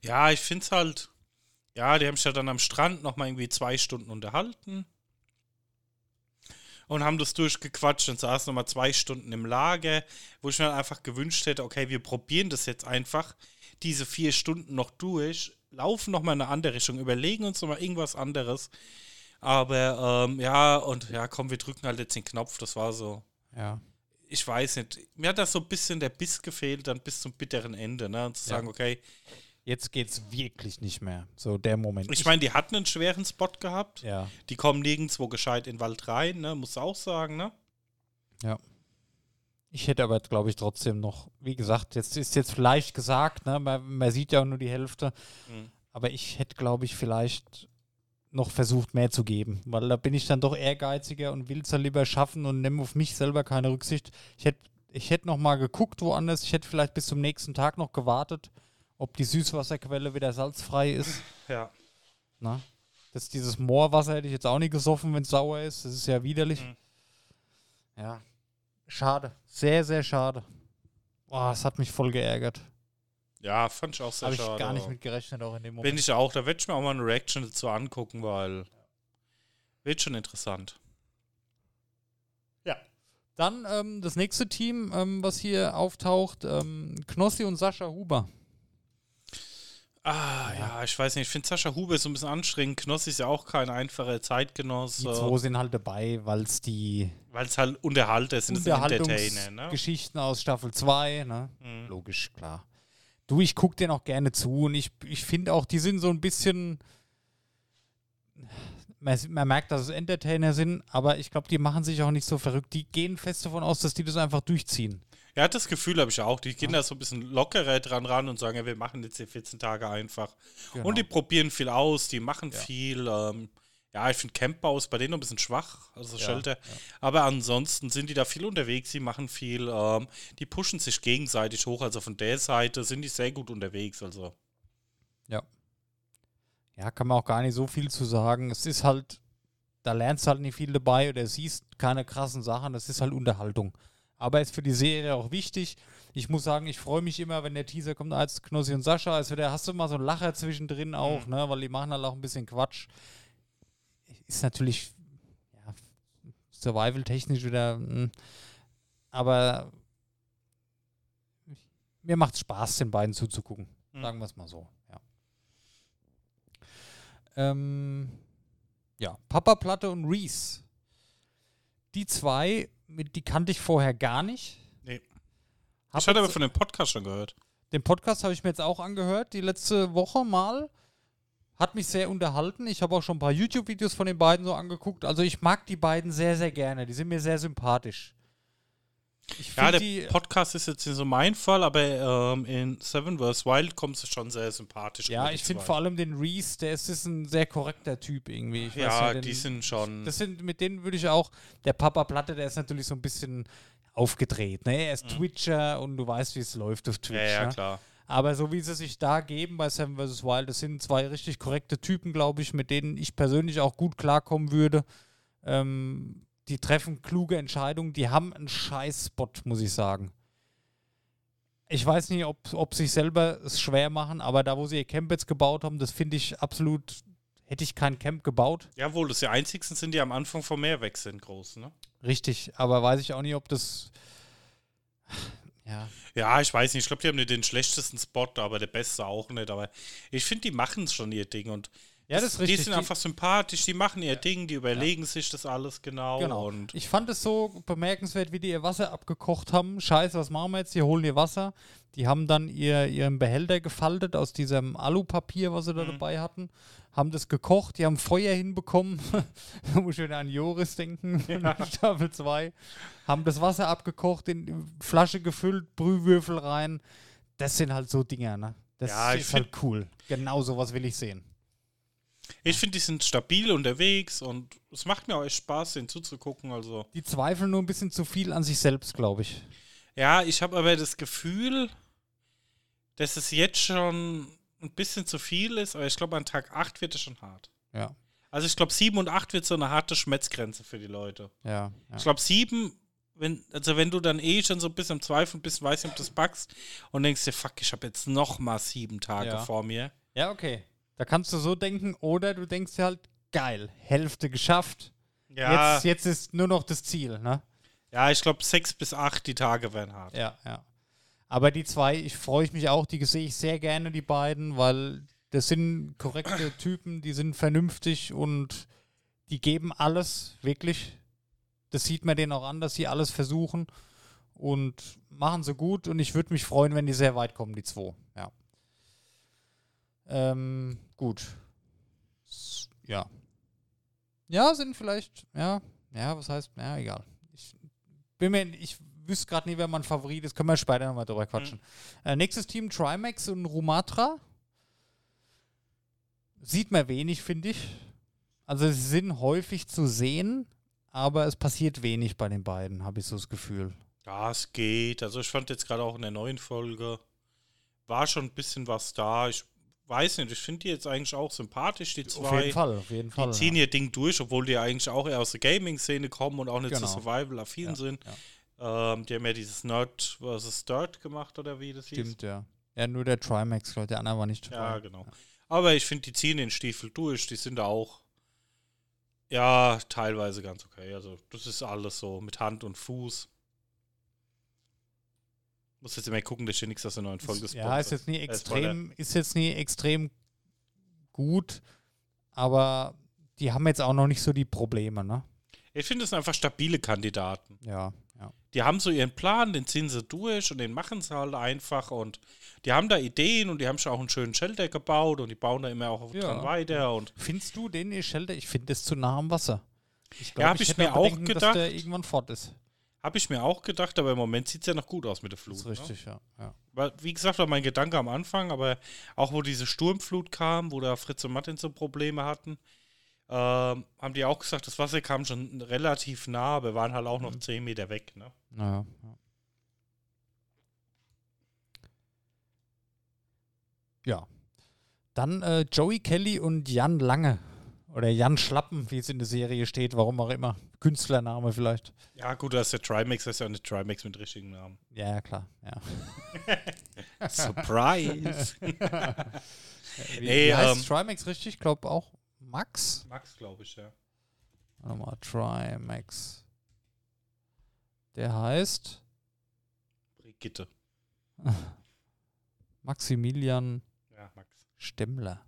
ja, ich finde es halt, ja, die haben sich ja dann am Strand nochmal irgendwie zwei Stunden unterhalten. Und haben das durchgequatscht und saßen nochmal zwei Stunden im Lager, wo ich mir dann einfach gewünscht hätte, okay, wir probieren das jetzt einfach, diese vier Stunden noch durch, laufen nochmal in eine andere Richtung, überlegen uns nochmal irgendwas anderes. Aber ähm, ja, und ja, komm, wir drücken halt jetzt den Knopf, das war so. Ja. ich weiß nicht, mir hat da so ein bisschen der Biss gefehlt, dann bis zum bitteren Ende, ne? Und zu Ja. sagen, okay, Jetzt geht's wirklich nicht mehr. So der Moment. ich meine, die hatten einen schweren Spot gehabt. ja. Die kommen nirgendwo gescheit in den Wald rein, ne? Muss auch sagen, ne? Ich hätte aber, glaube ich, trotzdem noch, wie gesagt, jetzt ist jetzt vielleicht gesagt, ne? man, man sieht ja auch nur die Hälfte, Mhm. aber ich hätte, glaube ich, vielleicht noch versucht, mehr zu geben, weil da bin ich dann doch ehrgeiziger und will es dann lieber schaffen und nehme auf mich selber keine Rücksicht. Ich hätte ich hätte noch mal geguckt woanders, ich hätte vielleicht bis zum nächsten Tag noch gewartet, ob die Süßwasserquelle wieder salzfrei ist. Ja. Na? Das, dieses Moorwasser hätte ich jetzt auch nicht gesoffen, wenn es sauer ist. Das ist ja widerlich. Mhm. Ja. Schade. Sehr, sehr schade. Boah, es hat mich voll geärgert. Ja, fand ich auch sehr Habe ich schade. gar nicht mit gerechnet, auch in dem Bin Moment. ich auch, da werde ich mir auch mal eine Reaction dazu angucken, weil wird schon interessant. Dann ähm, das nächste Team, ähm, was hier auftaucht, ähm, Knossi und Sascha Huber. Ah, ja, ich weiß nicht. Ich finde Sascha Huber so ein bisschen anstrengend. Knossi ist ja auch kein einfacher Zeitgenosse. Die zwei sind halt dabei, weil es die Weil es halt Unterhalter sind, das sind Entertainer, ne? Geschichten aus Staffel 2, ne? Mhm. Logisch, klar. Du, ich gucke denen auch gerne zu und ich, ich finde auch, die sind so ein bisschen. Man, man merkt, dass es Entertainer sind, aber ich glaube, die machen sich auch nicht so verrückt. Die gehen fest davon aus, dass die das einfach durchziehen. Ja, das Gefühl habe ich auch. Die gehen da so ein bisschen lockerer dran ran und sagen, ja, wir machen jetzt die 14 Tage einfach. Genau. Und die probieren viel aus, die machen Ja. viel. Ähm, ja, ich finde Campbau ist bei denen noch ein bisschen schwach, also Ja, Shelter. ja. Aber ansonsten sind die da viel unterwegs, die machen viel, ähm, die pushen sich gegenseitig hoch. Also von der Seite sind die sehr gut unterwegs. Also Ja, kann man auch gar nicht so viel zu sagen. Es ist halt, da lernst du halt nicht viel dabei oder siehst keine krassen Sachen. Das ist halt Unterhaltung. Aber ist für die Serie auch wichtig. Ich muss sagen, ich freue mich immer, wenn der Teaser kommt als Knossi und Sascha. Also da hast du mal so einen Lacher zwischendrin auch, ne? Weil die machen halt auch ein bisschen Quatsch. Ist natürlich ja, survival-technisch wieder. mm, aber mir macht Spaß, den beiden zuzugucken. Mhm. Sagen wir es mal so. Ja. Ähm, ja, Papa Platte und Reese. Die zwei, mit, die kannte ich vorher gar nicht. Nee. Hab ich hatte aber von dem Podcast schon gehört. den Podcast habe ich mir jetzt auch angehört, die letzte Woche mal. Hat mich sehr unterhalten. Ich habe auch schon ein paar YouTube-Videos von den beiden so angeguckt. Also ich mag die beiden sehr, sehr gerne. Die sind mir sehr sympathisch. Ich Ja, der die, Podcast ist jetzt nicht so mein Fall, aber ähm, in Seven vs. Wild kommt es schon sehr sympathisch. ja, ich finde vor allem den Reese, der ist, ist ein sehr korrekter Typ irgendwie. Ich weiß Ja, den, die sind schon. Das sind, mit denen würde ich auch, der Papa Platte, der ist natürlich so ein bisschen aufgedreht. Ne? Er ist Twitcher und du weißt, wie es läuft auf Twitch. Mhm. ja, ja, ne? klar. Aber so wie sie sich da geben bei Seven vs. Wild, das sind zwei richtig korrekte Typen, glaube ich, mit denen ich persönlich auch gut klarkommen würde. Ähm, die treffen kluge Entscheidungen, die haben einen Scheiß-Spot, muss ich sagen. Ich weiß nicht, ob, ob sich selber es schwer machen, aber da, wo sie ihr Camp jetzt gebaut haben, das finde ich absolut, hätte ich kein Camp gebaut. Jawohl, das die einzigsten sind, die am Anfang vom Meer weg sind, groß, ne? Richtig, aber weiß ich auch nicht, ob das. Ja. Ja, ich weiß nicht. Ich glaube, die haben nicht den schlechtesten Spot, aber der beste auch nicht. Aber ich finde, die machen schon ihr Ding. Und Ja, das ist richtig. die sind einfach sympathisch, die machen ihr Ding, die überlegen sich das alles genau. Genau. Und Ich fand es so bemerkenswert, wie die ihr Wasser abgekocht haben. Scheiße, was machen wir jetzt? Die holen ihr Wasser. Die haben dann ihr, ihren Behälter gefaltet aus diesem Alupapier, was sie da Mhm. dabei hatten. Haben das gekocht, die haben Feuer hinbekommen. da muss ich wieder an Joris denken, Staffel 2. Haben das Wasser abgekocht, in die Flasche gefüllt, Brühwürfel rein. Das sind halt so Dinger, ne? Das Ja, ich ist halt cool. Genau sowas will ich sehen. ich finde, die sind stabil unterwegs und es macht mir auch echt Spaß, denen zuzugucken. Also, Die zweifeln nur ein bisschen zu viel an sich selbst, glaube ich. ja, ich habe aber das Gefühl, dass es jetzt schon ein bisschen zu viel ist, aber ich glaube, an Tag 8 wird es schon hart. Ja, Also, ich glaube, 7 und 8 wird so eine harte Schmerzgrenze für die Leute. ja. ja. Ich glaube, sieben, wenn, also wenn du dann eh schon so ein bisschen am Zweifeln bist, weißt ob du das packst und denkst dir, fuck, ich habe jetzt noch mal sieben Tage Ja. vor mir. Ja, okay. Da kannst du so denken, oder du denkst dir halt, geil, Hälfte geschafft. Ja, Jetzt, jetzt ist nur noch das Ziel, ne? ja ich glaube, sechs bis acht, die Tage werden hart. Ja, ja. Aber die zwei, ich freue mich auch, die sehe ich sehr gerne, die beiden, weil das sind korrekte Typen, die sind vernünftig und die geben alles, wirklich. Das sieht man denen auch an, dass sie alles versuchen und machen sie gut und ich würde mich freuen, wenn die sehr weit kommen, die zwei. Ja. Ähm, gut. Ja. Ja, sind vielleicht, ja, ja, was heißt, ja, egal. Ich bin mir, ich wüsste gerade nie, wer mein Favorit ist. Können wir später nochmal drüber quatschen. Äh, nächstes Team, Trimax und Rumatra. Sieht man wenig, finde ich. Also sie sind häufig zu sehen, aber es passiert wenig bei den beiden, habe ich so das Gefühl. Ja, es geht. Also ich fand jetzt gerade auch in der neuen Folge, war schon ein bisschen was da. Ich weiß nicht, ich finde die jetzt eigentlich auch sympathisch, die zwei. Auf jeden Fall, auf jeden Fall. Die ziehen ihr Ding durch, obwohl die eigentlich auch eher aus der Gaming-Szene kommen und auch nicht Genau. so survival-affin Ja, sind. ja. Ähm, die haben ja dieses Nerd vs. Dirt gemacht, oder wie das hieß. Stimmt, ja. Ja, nur der Trimax, glaube ich, der andere war nicht dabei. Ja, genau. Aber ich finde, die ziehen den Stiefel durch. Die sind da auch, ja, teilweise ganz okay. Also, das ist alles so mit Hand und Fuß. Muss jetzt immer gucken, dass hier nichts aus der neuen Folge Ja, ist jetzt nie Äh, extrem, ist jetzt nie extrem gut, aber die haben jetzt auch noch nicht so die Probleme, ne? Ich finde, es sind einfach stabile Kandidaten. Ja, ja. Die haben so ihren Plan, den ziehen sie durch und den machen sie halt einfach und die haben da Ideen und die haben schon auch einen schönen Shelter gebaut und die bauen da immer auch Ja. dran weiter und Findest du den Shelter? Ich finde das zu nah am Wasser. Ich Ja, hab ich hätte mir auch Bedenken, dass gedacht. der irgendwann fort ist. habe ich mir auch gedacht, aber im Moment sieht es ja noch gut aus mit der Flut. Das ist richtig, ja. ja. Ne? Weil, wie gesagt, war mein Gedanke am Anfang, aber auch wo diese Sturmflut kam, wo da Fritz und Martin so Probleme hatten, ähm, haben die auch gesagt, das Wasser kam schon relativ nah, aber waren halt auch Mhm. noch 10 Meter weg. Ne? Naja, ja. Ja. Dann äh, Joey Kelly und Jan Lange. Oder Jan Schlappen, wie es in der Serie steht, warum auch immer. Künstlername vielleicht. Ja, gut, das ist der Trimax, das ist ja nicht Trimax mit richtigen Namen. Ja, ja, klar. Ja. Surprise! Wie, Nee, wie heißt ähm, Trimax richtig? Ich glaube auch Max. Max, glaube ich, ja. Warte mal, Trimax. Der heißt Brigitte. Maximilian Ja, Max. Stemmler.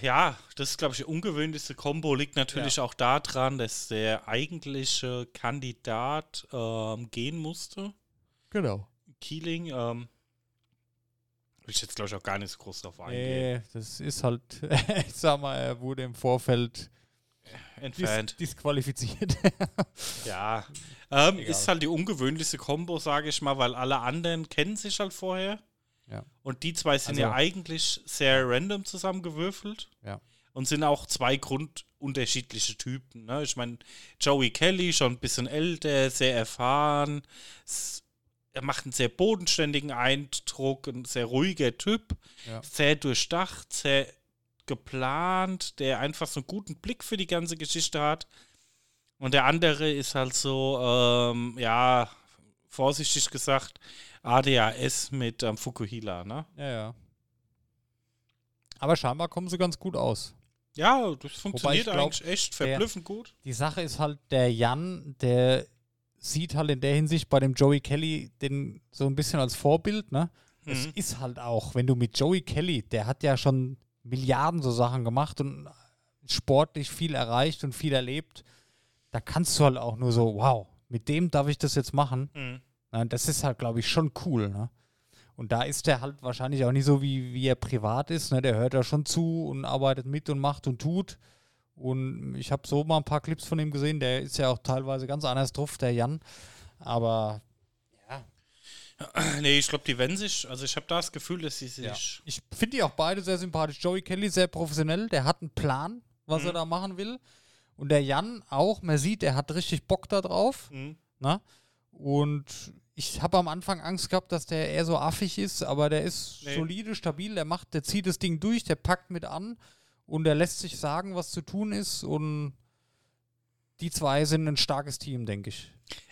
Ja, das ist, glaube ich, die ungewöhnlichste Kombo. Liegt natürlich auch daran, dass der eigentliche Kandidat ähm, gehen musste. Genau. Keeling. Ähm, will ich jetzt, glaube ich, auch gar nicht so groß drauf eingehen. Nee, das ist halt, ich sag mal, er wurde im Vorfeld dis Entfernt. disqualifiziert. Ja. Ähm, ist halt die ungewöhnlichste Kombo, sage ich mal, weil alle anderen kennen sich halt vorher. Ja. Und die zwei sind Also- ja eigentlich sehr random zusammengewürfelt. Ja. Und sind auch zwei grundunterschiedliche Typen. Ne? Ich meine, Joey Kelly, schon ein bisschen älter, sehr erfahren. Er macht einen sehr bodenständigen Eindruck, ein sehr ruhiger Typ. Ja. Sehr durchdacht, sehr geplant, der einfach so einen guten Blick für die ganze Geschichte hat. Und der andere ist halt so, ähm, ja, vorsichtig gesagt, ADHS mit ähm, Fukuhila, ne? ja, ja. Aber scheinbar kommen sie ganz gut aus. Ja, das funktioniert glaub, eigentlich echt der- verblüffend gut. Die Sache ist halt, der Jan, der sieht halt in der Hinsicht bei dem Joey Kelly den so ein bisschen als Vorbild, ne? Es Mhm. ist halt auch, wenn du mit Joey Kelly, der hat ja schon Milliarden so Sachen gemacht und sportlich viel erreicht und viel erlebt, da kannst du halt auch nur so, wow, mit dem darf ich das jetzt machen. Mhm. Na, das ist halt, glaube ich, schon cool, ne? Und da ist der halt wahrscheinlich auch nicht so, wie, wie er privat ist, ne? Der hört da schon zu und arbeitet mit und macht und tut. Und ich habe so mal ein paar Clips von ihm gesehen, der ist ja auch teilweise ganz anders drauf, der Jan. Aber Nee, ich glaube, die wenden sich, also ich habe da das Gefühl, dass sie sich. Ja. ich finde die auch beide sehr sympathisch. Joey Kelly sehr professionell, der hat einen Plan, was Mhm. er da machen will. Und der Jan auch, man sieht, er hat richtig Bock da drauf. Mhm. Ne? Und ich habe am Anfang Angst gehabt, dass der eher so affig ist, aber der ist Nee. solide, stabil, der macht, der zieht das Ding durch, der packt mit an und der lässt sich sagen, was zu tun ist und die zwei sind ein starkes Team, denke ich.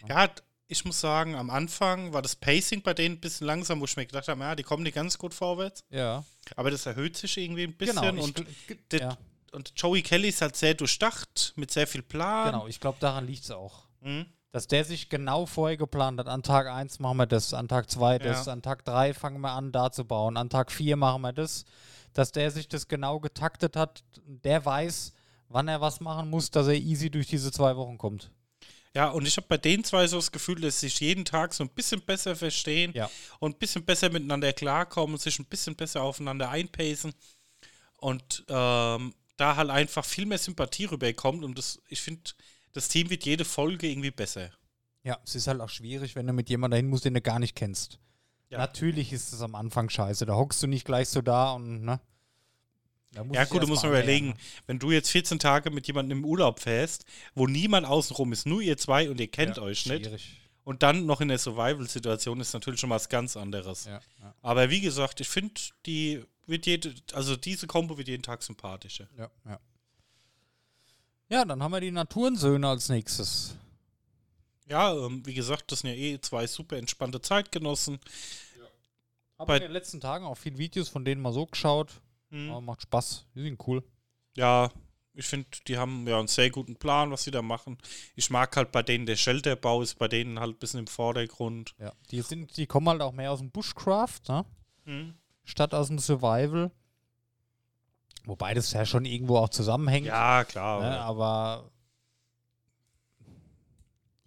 Ja, ich muss sagen, am Anfang war das Pacing bei denen ein bisschen langsam, wo ich mir gedacht habe, ja, die kommen nicht ganz gut vorwärts. Ja, Aber das erhöht sich irgendwie ein bisschen. genau. Und, ja, und Joey Kelly ist halt sehr durchdacht, mit sehr viel Plan. genau, ich glaube, daran liegt es auch. Mhm. Dass der sich genau vorher geplant hat, an Tag 1 machen wir das, an Tag 2 das, Ja. an Tag 3 fangen wir an, da zu bauen, an Tag 4 machen wir das. Dass der sich das genau getaktet hat, der weiß, wann er was machen muss, dass er easy durch diese zwei Wochen kommt. Ja, und ich habe bei den zwei so das Gefühl, dass sie sich jeden Tag so ein bisschen besser verstehen Ja. und ein bisschen besser miteinander klarkommen und sich ein bisschen besser aufeinander einpacen. Und ähm, da halt einfach viel mehr Sympathie rüberkommt. Und das, ich finde, das Team wird jede Folge irgendwie besser. Ja, es ist halt auch schwierig, wenn du mit jemandem dahin musst, den du gar nicht kennst. Ja. Natürlich ist es am Anfang scheiße. Da hockst du nicht gleich so da und, ne? Da Ja, gut, du musst mal überlegen, wenn du jetzt 14 Tage mit jemandem im Urlaub fährst, wo niemand außenrum ist, nur ihr zwei und ihr kennt Ja, euch nicht, Schwierig. und dann noch in der Survival-Situation ist natürlich schon was ganz anderes. Ja, ja, Aber wie gesagt, ich finde, die wird jede, also diese Kombo wird jeden Tag sympathischer. ja, ja. Ja, dann haben wir die Naturensöhne als nächstes. Ja, ähm, wie gesagt, das sind ja eh zwei super entspannte Zeitgenossen. Hab Bei- in den letzten Tagen auch viele Videos von denen mal so geschaut. Hm. Aber macht Spaß. Die sind cool. Ja, Ich finde, die haben ja einen sehr guten Plan, was sie da machen. Ich mag halt bei denen, der Shelterbau ist bei denen halt ein bisschen im Vordergrund. Ja. Die, sind, die kommen halt auch mehr aus dem Bushcraft, ne? statt aus dem Survival. Wobei das ja schon irgendwo auch zusammenhängt. Ja, klar. Ne, aber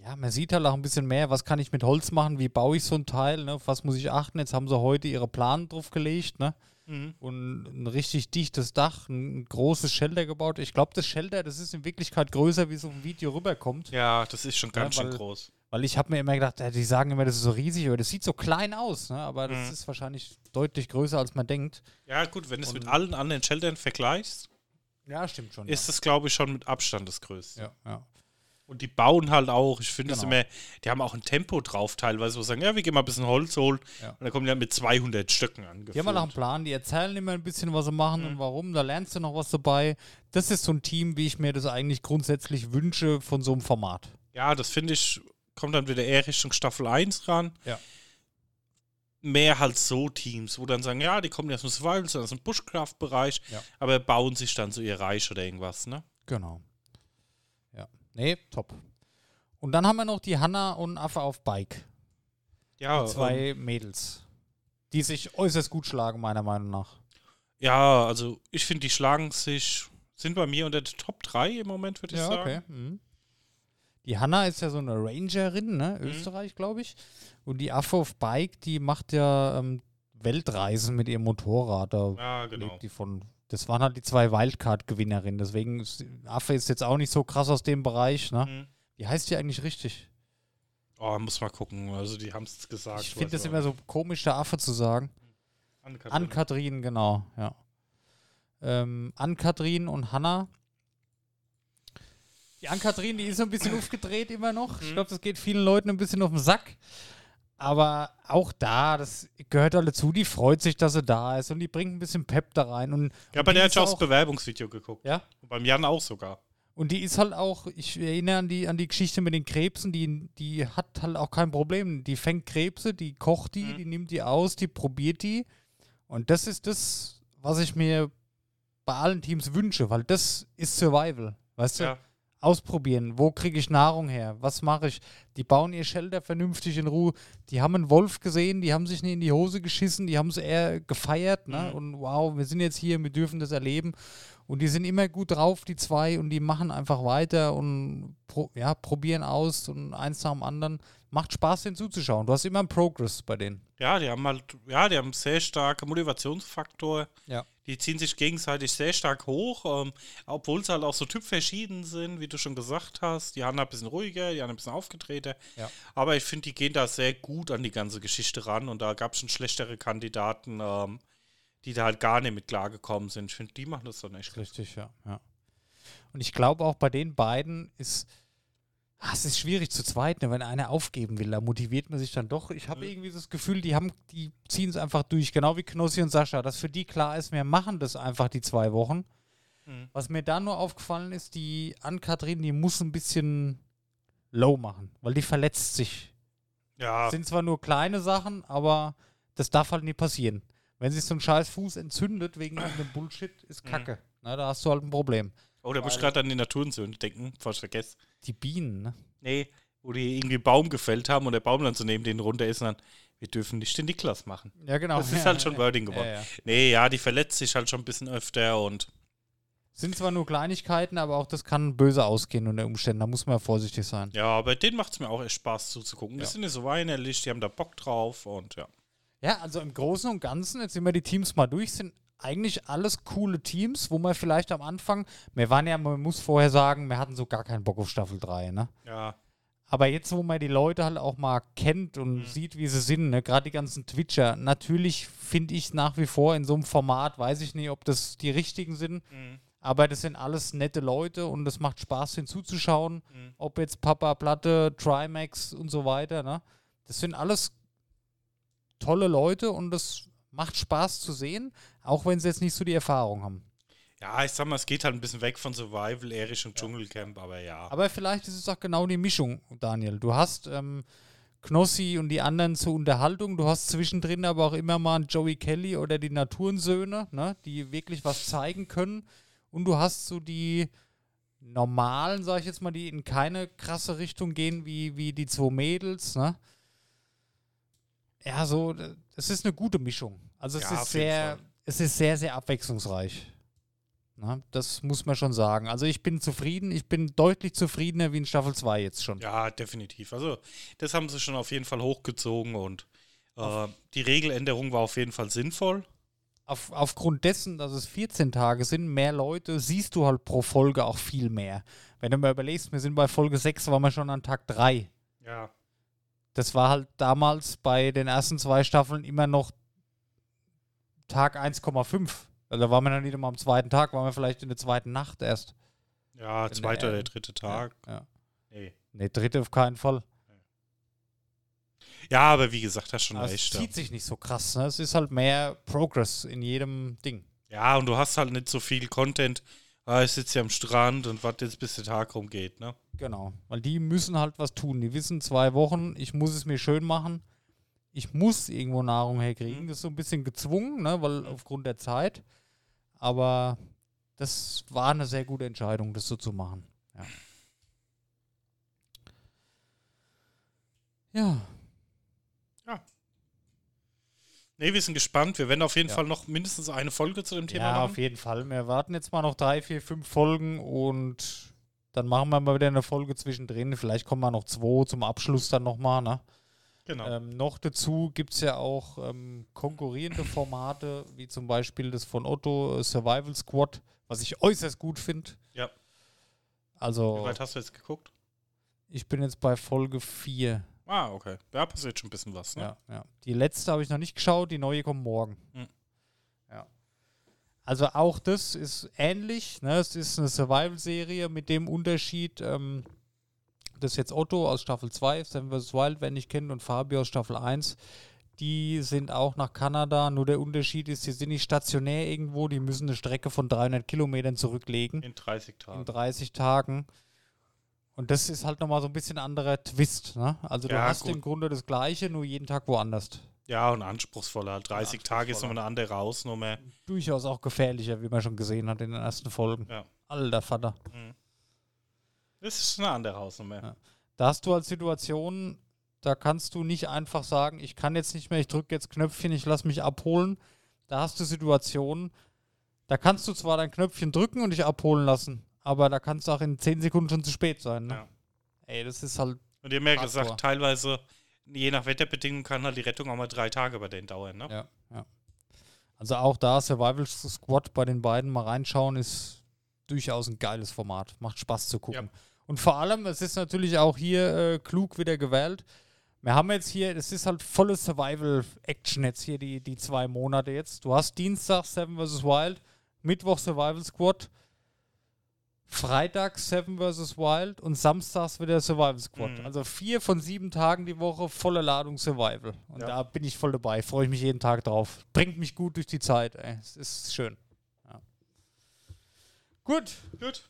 ja, man sieht halt auch ein bisschen mehr, was kann ich mit Holz machen, wie baue ich so ein Teil, ne, auf was muss ich achten. Jetzt haben sie heute ihre Plan drauf gelegt, ne? Mhm. Und ein richtig dichtes Dach, ein großes Shelter gebaut. Ich glaube, das Shelter, das ist in Wirklichkeit größer, wie auf dem Video rüberkommt. Ja, das ist schon ganz Ja, schön weil- groß. Weil ich habe mir immer gedacht, ja, die sagen immer, das ist so riesig, aber das sieht so klein aus, ne? Aber das Mhm. ist wahrscheinlich deutlich größer, als man denkt. Ja, gut, wenn du es mit allen anderen Sheltern vergleichst, Ja, stimmt schon. ist es, glaube ich, schon mit Abstand das Größte. ja, ja. Und die bauen halt auch, ich finde es Genau. immer, die haben auch ein Tempo drauf, teilweise, wo sie sagen, ja, wir gehen mal ein bisschen Holz holen. Ja. Und dann kommen die halt mit 200 Stöcken Die angefüllt. haben halt auch einen Plan, die erzählen immer ein bisschen, was sie machen Mhm. und warum. Da lernst du noch was dabei. Das ist so ein Team, wie ich mir das eigentlich grundsätzlich wünsche von so einem Format. Ja, das finde ich, kommt dann wieder eher Richtung Staffel 1 ran. Ja. Mehr halt so Teams, wo dann sagen, ja, die kommen ja aus dem Survival, aus dem Bushcraft-Bereich, Ja. aber bauen sich dann so ihr Reich oder irgendwas, ne? Genau. Ja. Nee, top. Und dann haben wir noch die Hanna und Affe auf Bike. Ja, Die zwei ähm, Mädels. Die sich äußerst gut schlagen, meiner Meinung nach. ja, also ich finde, die schlagen sich, sind bei mir unter der Top 3 im Moment, würde ich sagen. Mhm. Die Hanna ist ja so eine Rangerin, ne? Mhm. Österreich, glaube ich. Und die Affe auf Bike, die macht ja ähm, Weltreisen mit ihrem Motorrad. Da Ja, genau. lebt die von. Das waren halt die zwei Wildcard-Gewinnerinnen. Deswegen ist, Affe ist jetzt auch nicht so krass aus dem Bereich. Ne? Mhm. Wie heißt die eigentlich richtig? Oh, muss mal gucken. Also die haben es gesagt. ich finde das aber immer so komisch, der Affe zu sagen. Ann-Kathrin. Ann-Kathrin, genau, ja. Ähm, Ann-Kathrin und Hanna. Die Ann-Kathrin, die ist so ein bisschen aufgedreht immer noch. Ich Mhm. glaube, das geht vielen Leuten ein bisschen auf den Sack. Aber auch da, das gehört alle zu, die freut sich, dass sie da ist und die bringt ein bisschen Pep da rein. Und, Ja, und bei der hat ich auch das Bewerbungsvideo geguckt. Ja, Und beim Jan auch sogar. und die ist halt auch, ich erinnere an die, an die Geschichte mit den Krebsen, die, die hat halt auch kein Problem. Die fängt Krebse, die kocht die, Mhm. die nimmt die aus, die probiert die. Und das ist das, was ich mir bei allen Teams wünsche, weil das ist Survival. Weißt du? Ja. Ausprobieren. Wo kriege ich Nahrung her? Was mache ich? Die bauen ihr Shelter vernünftig in Ruhe. Die haben einen Wolf gesehen, die haben sich nicht in die Hose geschissen, die haben es eher gefeiert. Ne? Mhm. Und wow, wir sind jetzt hier, wir dürfen das erleben. Und die sind immer gut drauf, die zwei, und die machen einfach weiter und pro, ja, probieren aus und eins nach dem anderen. Macht Spaß, denen zuzuschauen. Du hast immer einen Progress bei denen. Ja, die haben halt, ja, die haben sehr starken Motivationsfaktor. Ja. Die ziehen sich gegenseitig sehr stark hoch, ähm, obwohl sie halt auch so typverschieden sind, wie du schon gesagt hast. Die Hanna ein bisschen ruhiger, die anderen ein bisschen aufgetreter. Ja. Aber ich finde, die gehen da sehr gut an die ganze Geschichte ran und da gab es schon schlechtere Kandidaten, ähm, die da halt gar nicht mit klargekommen sind. Ich finde, die machen das dann echt gut. Richtig, ja. ja. Und ich glaube auch bei den beiden ist, ah, es ist schwierig zu zweit, ne? wenn einer aufgeben will, da motiviert man sich dann doch. Ich habe Mhm. irgendwie das Gefühl, die haben, die ziehen es einfach durch, genau wie Knossi und Sascha, dass für die klar ist, wir machen das einfach die zwei Wochen. Mhm. Was mir da nur aufgefallen ist, die Ann-Kathrin, die muss ein bisschen low machen, weil die verletzt sich. Ja, Sind zwar nur kleine Sachen, aber das darf halt nie passieren. Wenn sich so ein scheiß Fuß entzündet wegen irgendeinem Bullshit, ist Mhm. Kacke. Na, da hast du halt ein Problem. Oh, da muss ich gerade an die Naturensöhne denken, bevor ich vergesse. Die Bienen, ne? Nee, wo die irgendwie einen Baum gefällt haben und der Baum dann so neben denen runter ist und dann, wir dürfen nicht den Niklas machen. Ja, genau. Das ist halt schon Wording geworden. Ja, ja. Nee, ja, die verletzt sich halt schon ein bisschen öfter und Sind zwar nur Kleinigkeiten, aber auch das kann böse ausgehen unter Umständen. Da muss man ja vorsichtig sein. ja, aber denen macht es mir auch echt Spaß zuzugucken. Die Ja. sind nicht so weinerlich, die haben da Bock drauf und ja. Ja, also im Großen und Ganzen, jetzt sind wir die Teams mal durch, sind eigentlich alles coole Teams, wo man vielleicht am Anfang, wir waren ja, man muss vorher sagen, wir hatten so gar keinen Bock auf Staffel 3, ne? Ja, Aber jetzt, wo man die Leute halt auch mal kennt und Mhm. sieht, wie sie sind, ne? gerade die ganzen Twitcher, natürlich finde ich nach wie vor in so einem Format, weiß ich nicht, ob das die richtigen sind, Mhm. aber das sind alles nette Leute und es macht Spaß hinzuzuschauen, Mhm. ob jetzt Papa Platte, Trimax und so weiter, ne? Das sind alles tolle Leute und das macht Spaß zu sehen, auch wenn sie jetzt nicht so die Erfahrung haben. ja, ich sag mal, es geht halt ein bisschen weg von Survival, Erich und Dschungelcamp, aber ja. Aber vielleicht ist es auch genau die Mischung, Daniel. Du hast ähm, Knossi und die anderen zur Unterhaltung, du hast zwischendrin aber auch immer mal einen Joey Kelly oder die Naturensöhne, ne, die wirklich was zeigen können. und du hast so die normalen, sag ich jetzt mal, die in keine krasse Richtung gehen wie, wie die zwei Mädels, ne? Ja, so, es ist eine gute Mischung. Also es Ja, ist sehr, es ist sehr, sehr abwechslungsreich. Na, das muss man schon sagen. Also ich bin zufrieden, ich bin deutlich zufriedener wie in Staffel 2 jetzt schon. Ja, definitiv. Also, das haben sie schon auf jeden Fall hochgezogen und äh, die Regeländerung war auf jeden Fall sinnvoll. Auf, aufgrund dessen, dass es 14 Tage sind, mehr Leute, siehst du halt pro Folge auch viel mehr. Wenn du mal überlegst, wir sind bei Folge 6, waren wir schon an Tag 3. Ja. Das war halt damals bei den ersten zwei Staffeln immer noch Tag 1,5. Also da waren wir noch nicht mal am zweiten Tag, waren wir vielleicht in der zweiten Nacht erst. Ja, zweiter der- oder dritte Tag. Ja. Nee. Ne, dritte auf keinen Fall. Ja, aber wie gesagt, hast schon es recht. Ja. zieht sich nicht so krass. Ne? Es ist halt mehr Progress in jedem Ding. ja, und du hast halt nicht so viel Content. Ah, ich sitze hier am Strand und warte jetzt, bis der Tag rumgeht, ne? Genau. Weil die müssen halt was tun. Die wissen zwei Wochen, ich muss es mir schön machen. Ich muss irgendwo Nahrung herkriegen. Mhm. Das ist so ein bisschen gezwungen, ne? weil aufgrund der Zeit. Aber das war eine sehr gute Entscheidung, das so zu machen. Ja. Ja, Nee, wir sind gespannt. Wir werden auf jeden Ja. Fall noch mindestens eine Folge zu dem Thema ja machen. auf jeden Fall. Wir warten jetzt mal noch drei, vier, fünf Folgen und dann machen wir mal wieder eine Folge zwischendrin. Vielleicht kommen wir noch zwei zum Abschluss dann nochmal. Ne? Genau. Ähm, noch dazu gibt es ja auch ähm, konkurrierende Formate, wie zum Beispiel das von Otto äh, Survival Squad, was ich äußerst gut finde. Ja. Wie Also, weit hast du jetzt geguckt? ich bin jetzt bei Folge 4. Ah, okay. Da passiert schon ein bisschen was, ne? Ja, ja. Die letzte habe ich noch nicht geschaut, die neue kommt morgen. Hm. Ja. Also auch das ist ähnlich. Ne? Es ist eine Survival-Serie mit dem Unterschied, ähm, dass jetzt Otto aus Staffel 2, Seven vs. Wild, wenn ich kennt, und Fabio aus Staffel 1, die sind auch nach Kanada. Nur der Unterschied ist, die sind nicht stationär irgendwo, die müssen eine Strecke von 300 Kilometern zurücklegen In 30 in Tagen. 30 Tagen. Und das ist halt nochmal so ein bisschen anderer Twist. Ne? Also du Ja, hast gut. im Grunde das Gleiche, nur jeden Tag woanders. Ja, und anspruchsvoller. 30 Tage ist anspruchsvoller. nochmal eine andere Hausnummer. Durchaus auch gefährlicher, wie man schon gesehen hat in den ersten Folgen. Ja. Alter Vater. Das ist eine andere Hausnummer. Ja. Da hast du als Situation, da kannst du nicht einfach sagen, ich kann jetzt nicht mehr, ich drücke jetzt Knöpfchen, ich lasse mich abholen. Da hast du Situationen, da kannst du zwar dein Knöpfchen drücken und dich abholen lassen, aber da kannst du auch in 10 Sekunden schon zu spät sein. Ne? Ja. Ey, das ist halt, Und ihr habt ja gesagt, teilweise, je nach Wetterbedingungen, kann halt die Rettung auch mal drei Tage bei denen dauern, ne? ja, ja. Also auch da Survival Squad bei den beiden mal reinschauen, ist durchaus ein geiles Format. Macht Spaß zu gucken. Und vor allem, es ist natürlich auch hier äh, klug wieder gewählt. Wir haben jetzt hier, es ist halt volle Survival-Action jetzt hier, die, die zwei Monate jetzt. Du hast Dienstag Seven vs. Wild, Mittwoch Survival Squad, Freitag Seven vs. Wild und samstags wieder Survival Squad. Mhm. Also vier von sieben Tagen die Woche volle Ladung Survival. Und Ja. da bin ich voll dabei, freue ich mich jeden Tag drauf. Bringt mich gut durch die Zeit, ey. Es ist schön. Ja. Gut, Gut.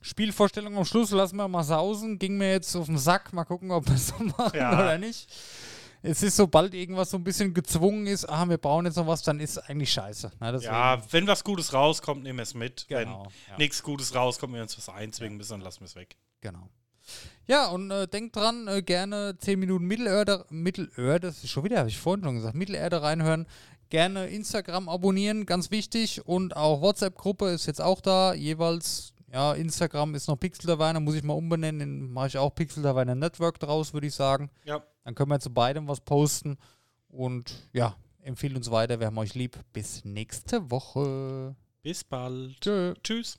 Spielvorstellung am Schluss lassen wir mal sausen. Ging mir jetzt auf den Sack. Mal gucken, ob wir es so machen Ja. oder nicht. Es ist, sobald irgendwas so ein bisschen gezwungen ist, ah, wir brauchen jetzt noch was, dann ist es eigentlich scheiße. Deswegen- Ja, wenn was Gutes rauskommt, nehmen wir es mit. genau. Wenn Ja, nichts Gutes rauskommt, wir uns was einzwingen müssen, dann lassen wir es weg. genau. Ja, und äh, denkt dran, äh, gerne 10 Minuten Mittelerde, Mittelerde, das ist schon wieder, habe ich vorhin schon gesagt, Mittelerde reinhören. Gerne Instagram abonnieren, ganz wichtig. Und auch WhatsApp-Gruppe ist jetzt auch da. Jeweils, ja, Instagram ist noch Pixel der Weiner, muss ich mal umbenennen. Mache ich auch Pixel der Weiner Network draus, würde ich sagen. Ja. Dann können wir zu beidem was posten. Und ja, empfehlen uns weiter. Wir haben euch lieb. Bis nächste Woche. Bis bald. Tschö. Tschüss.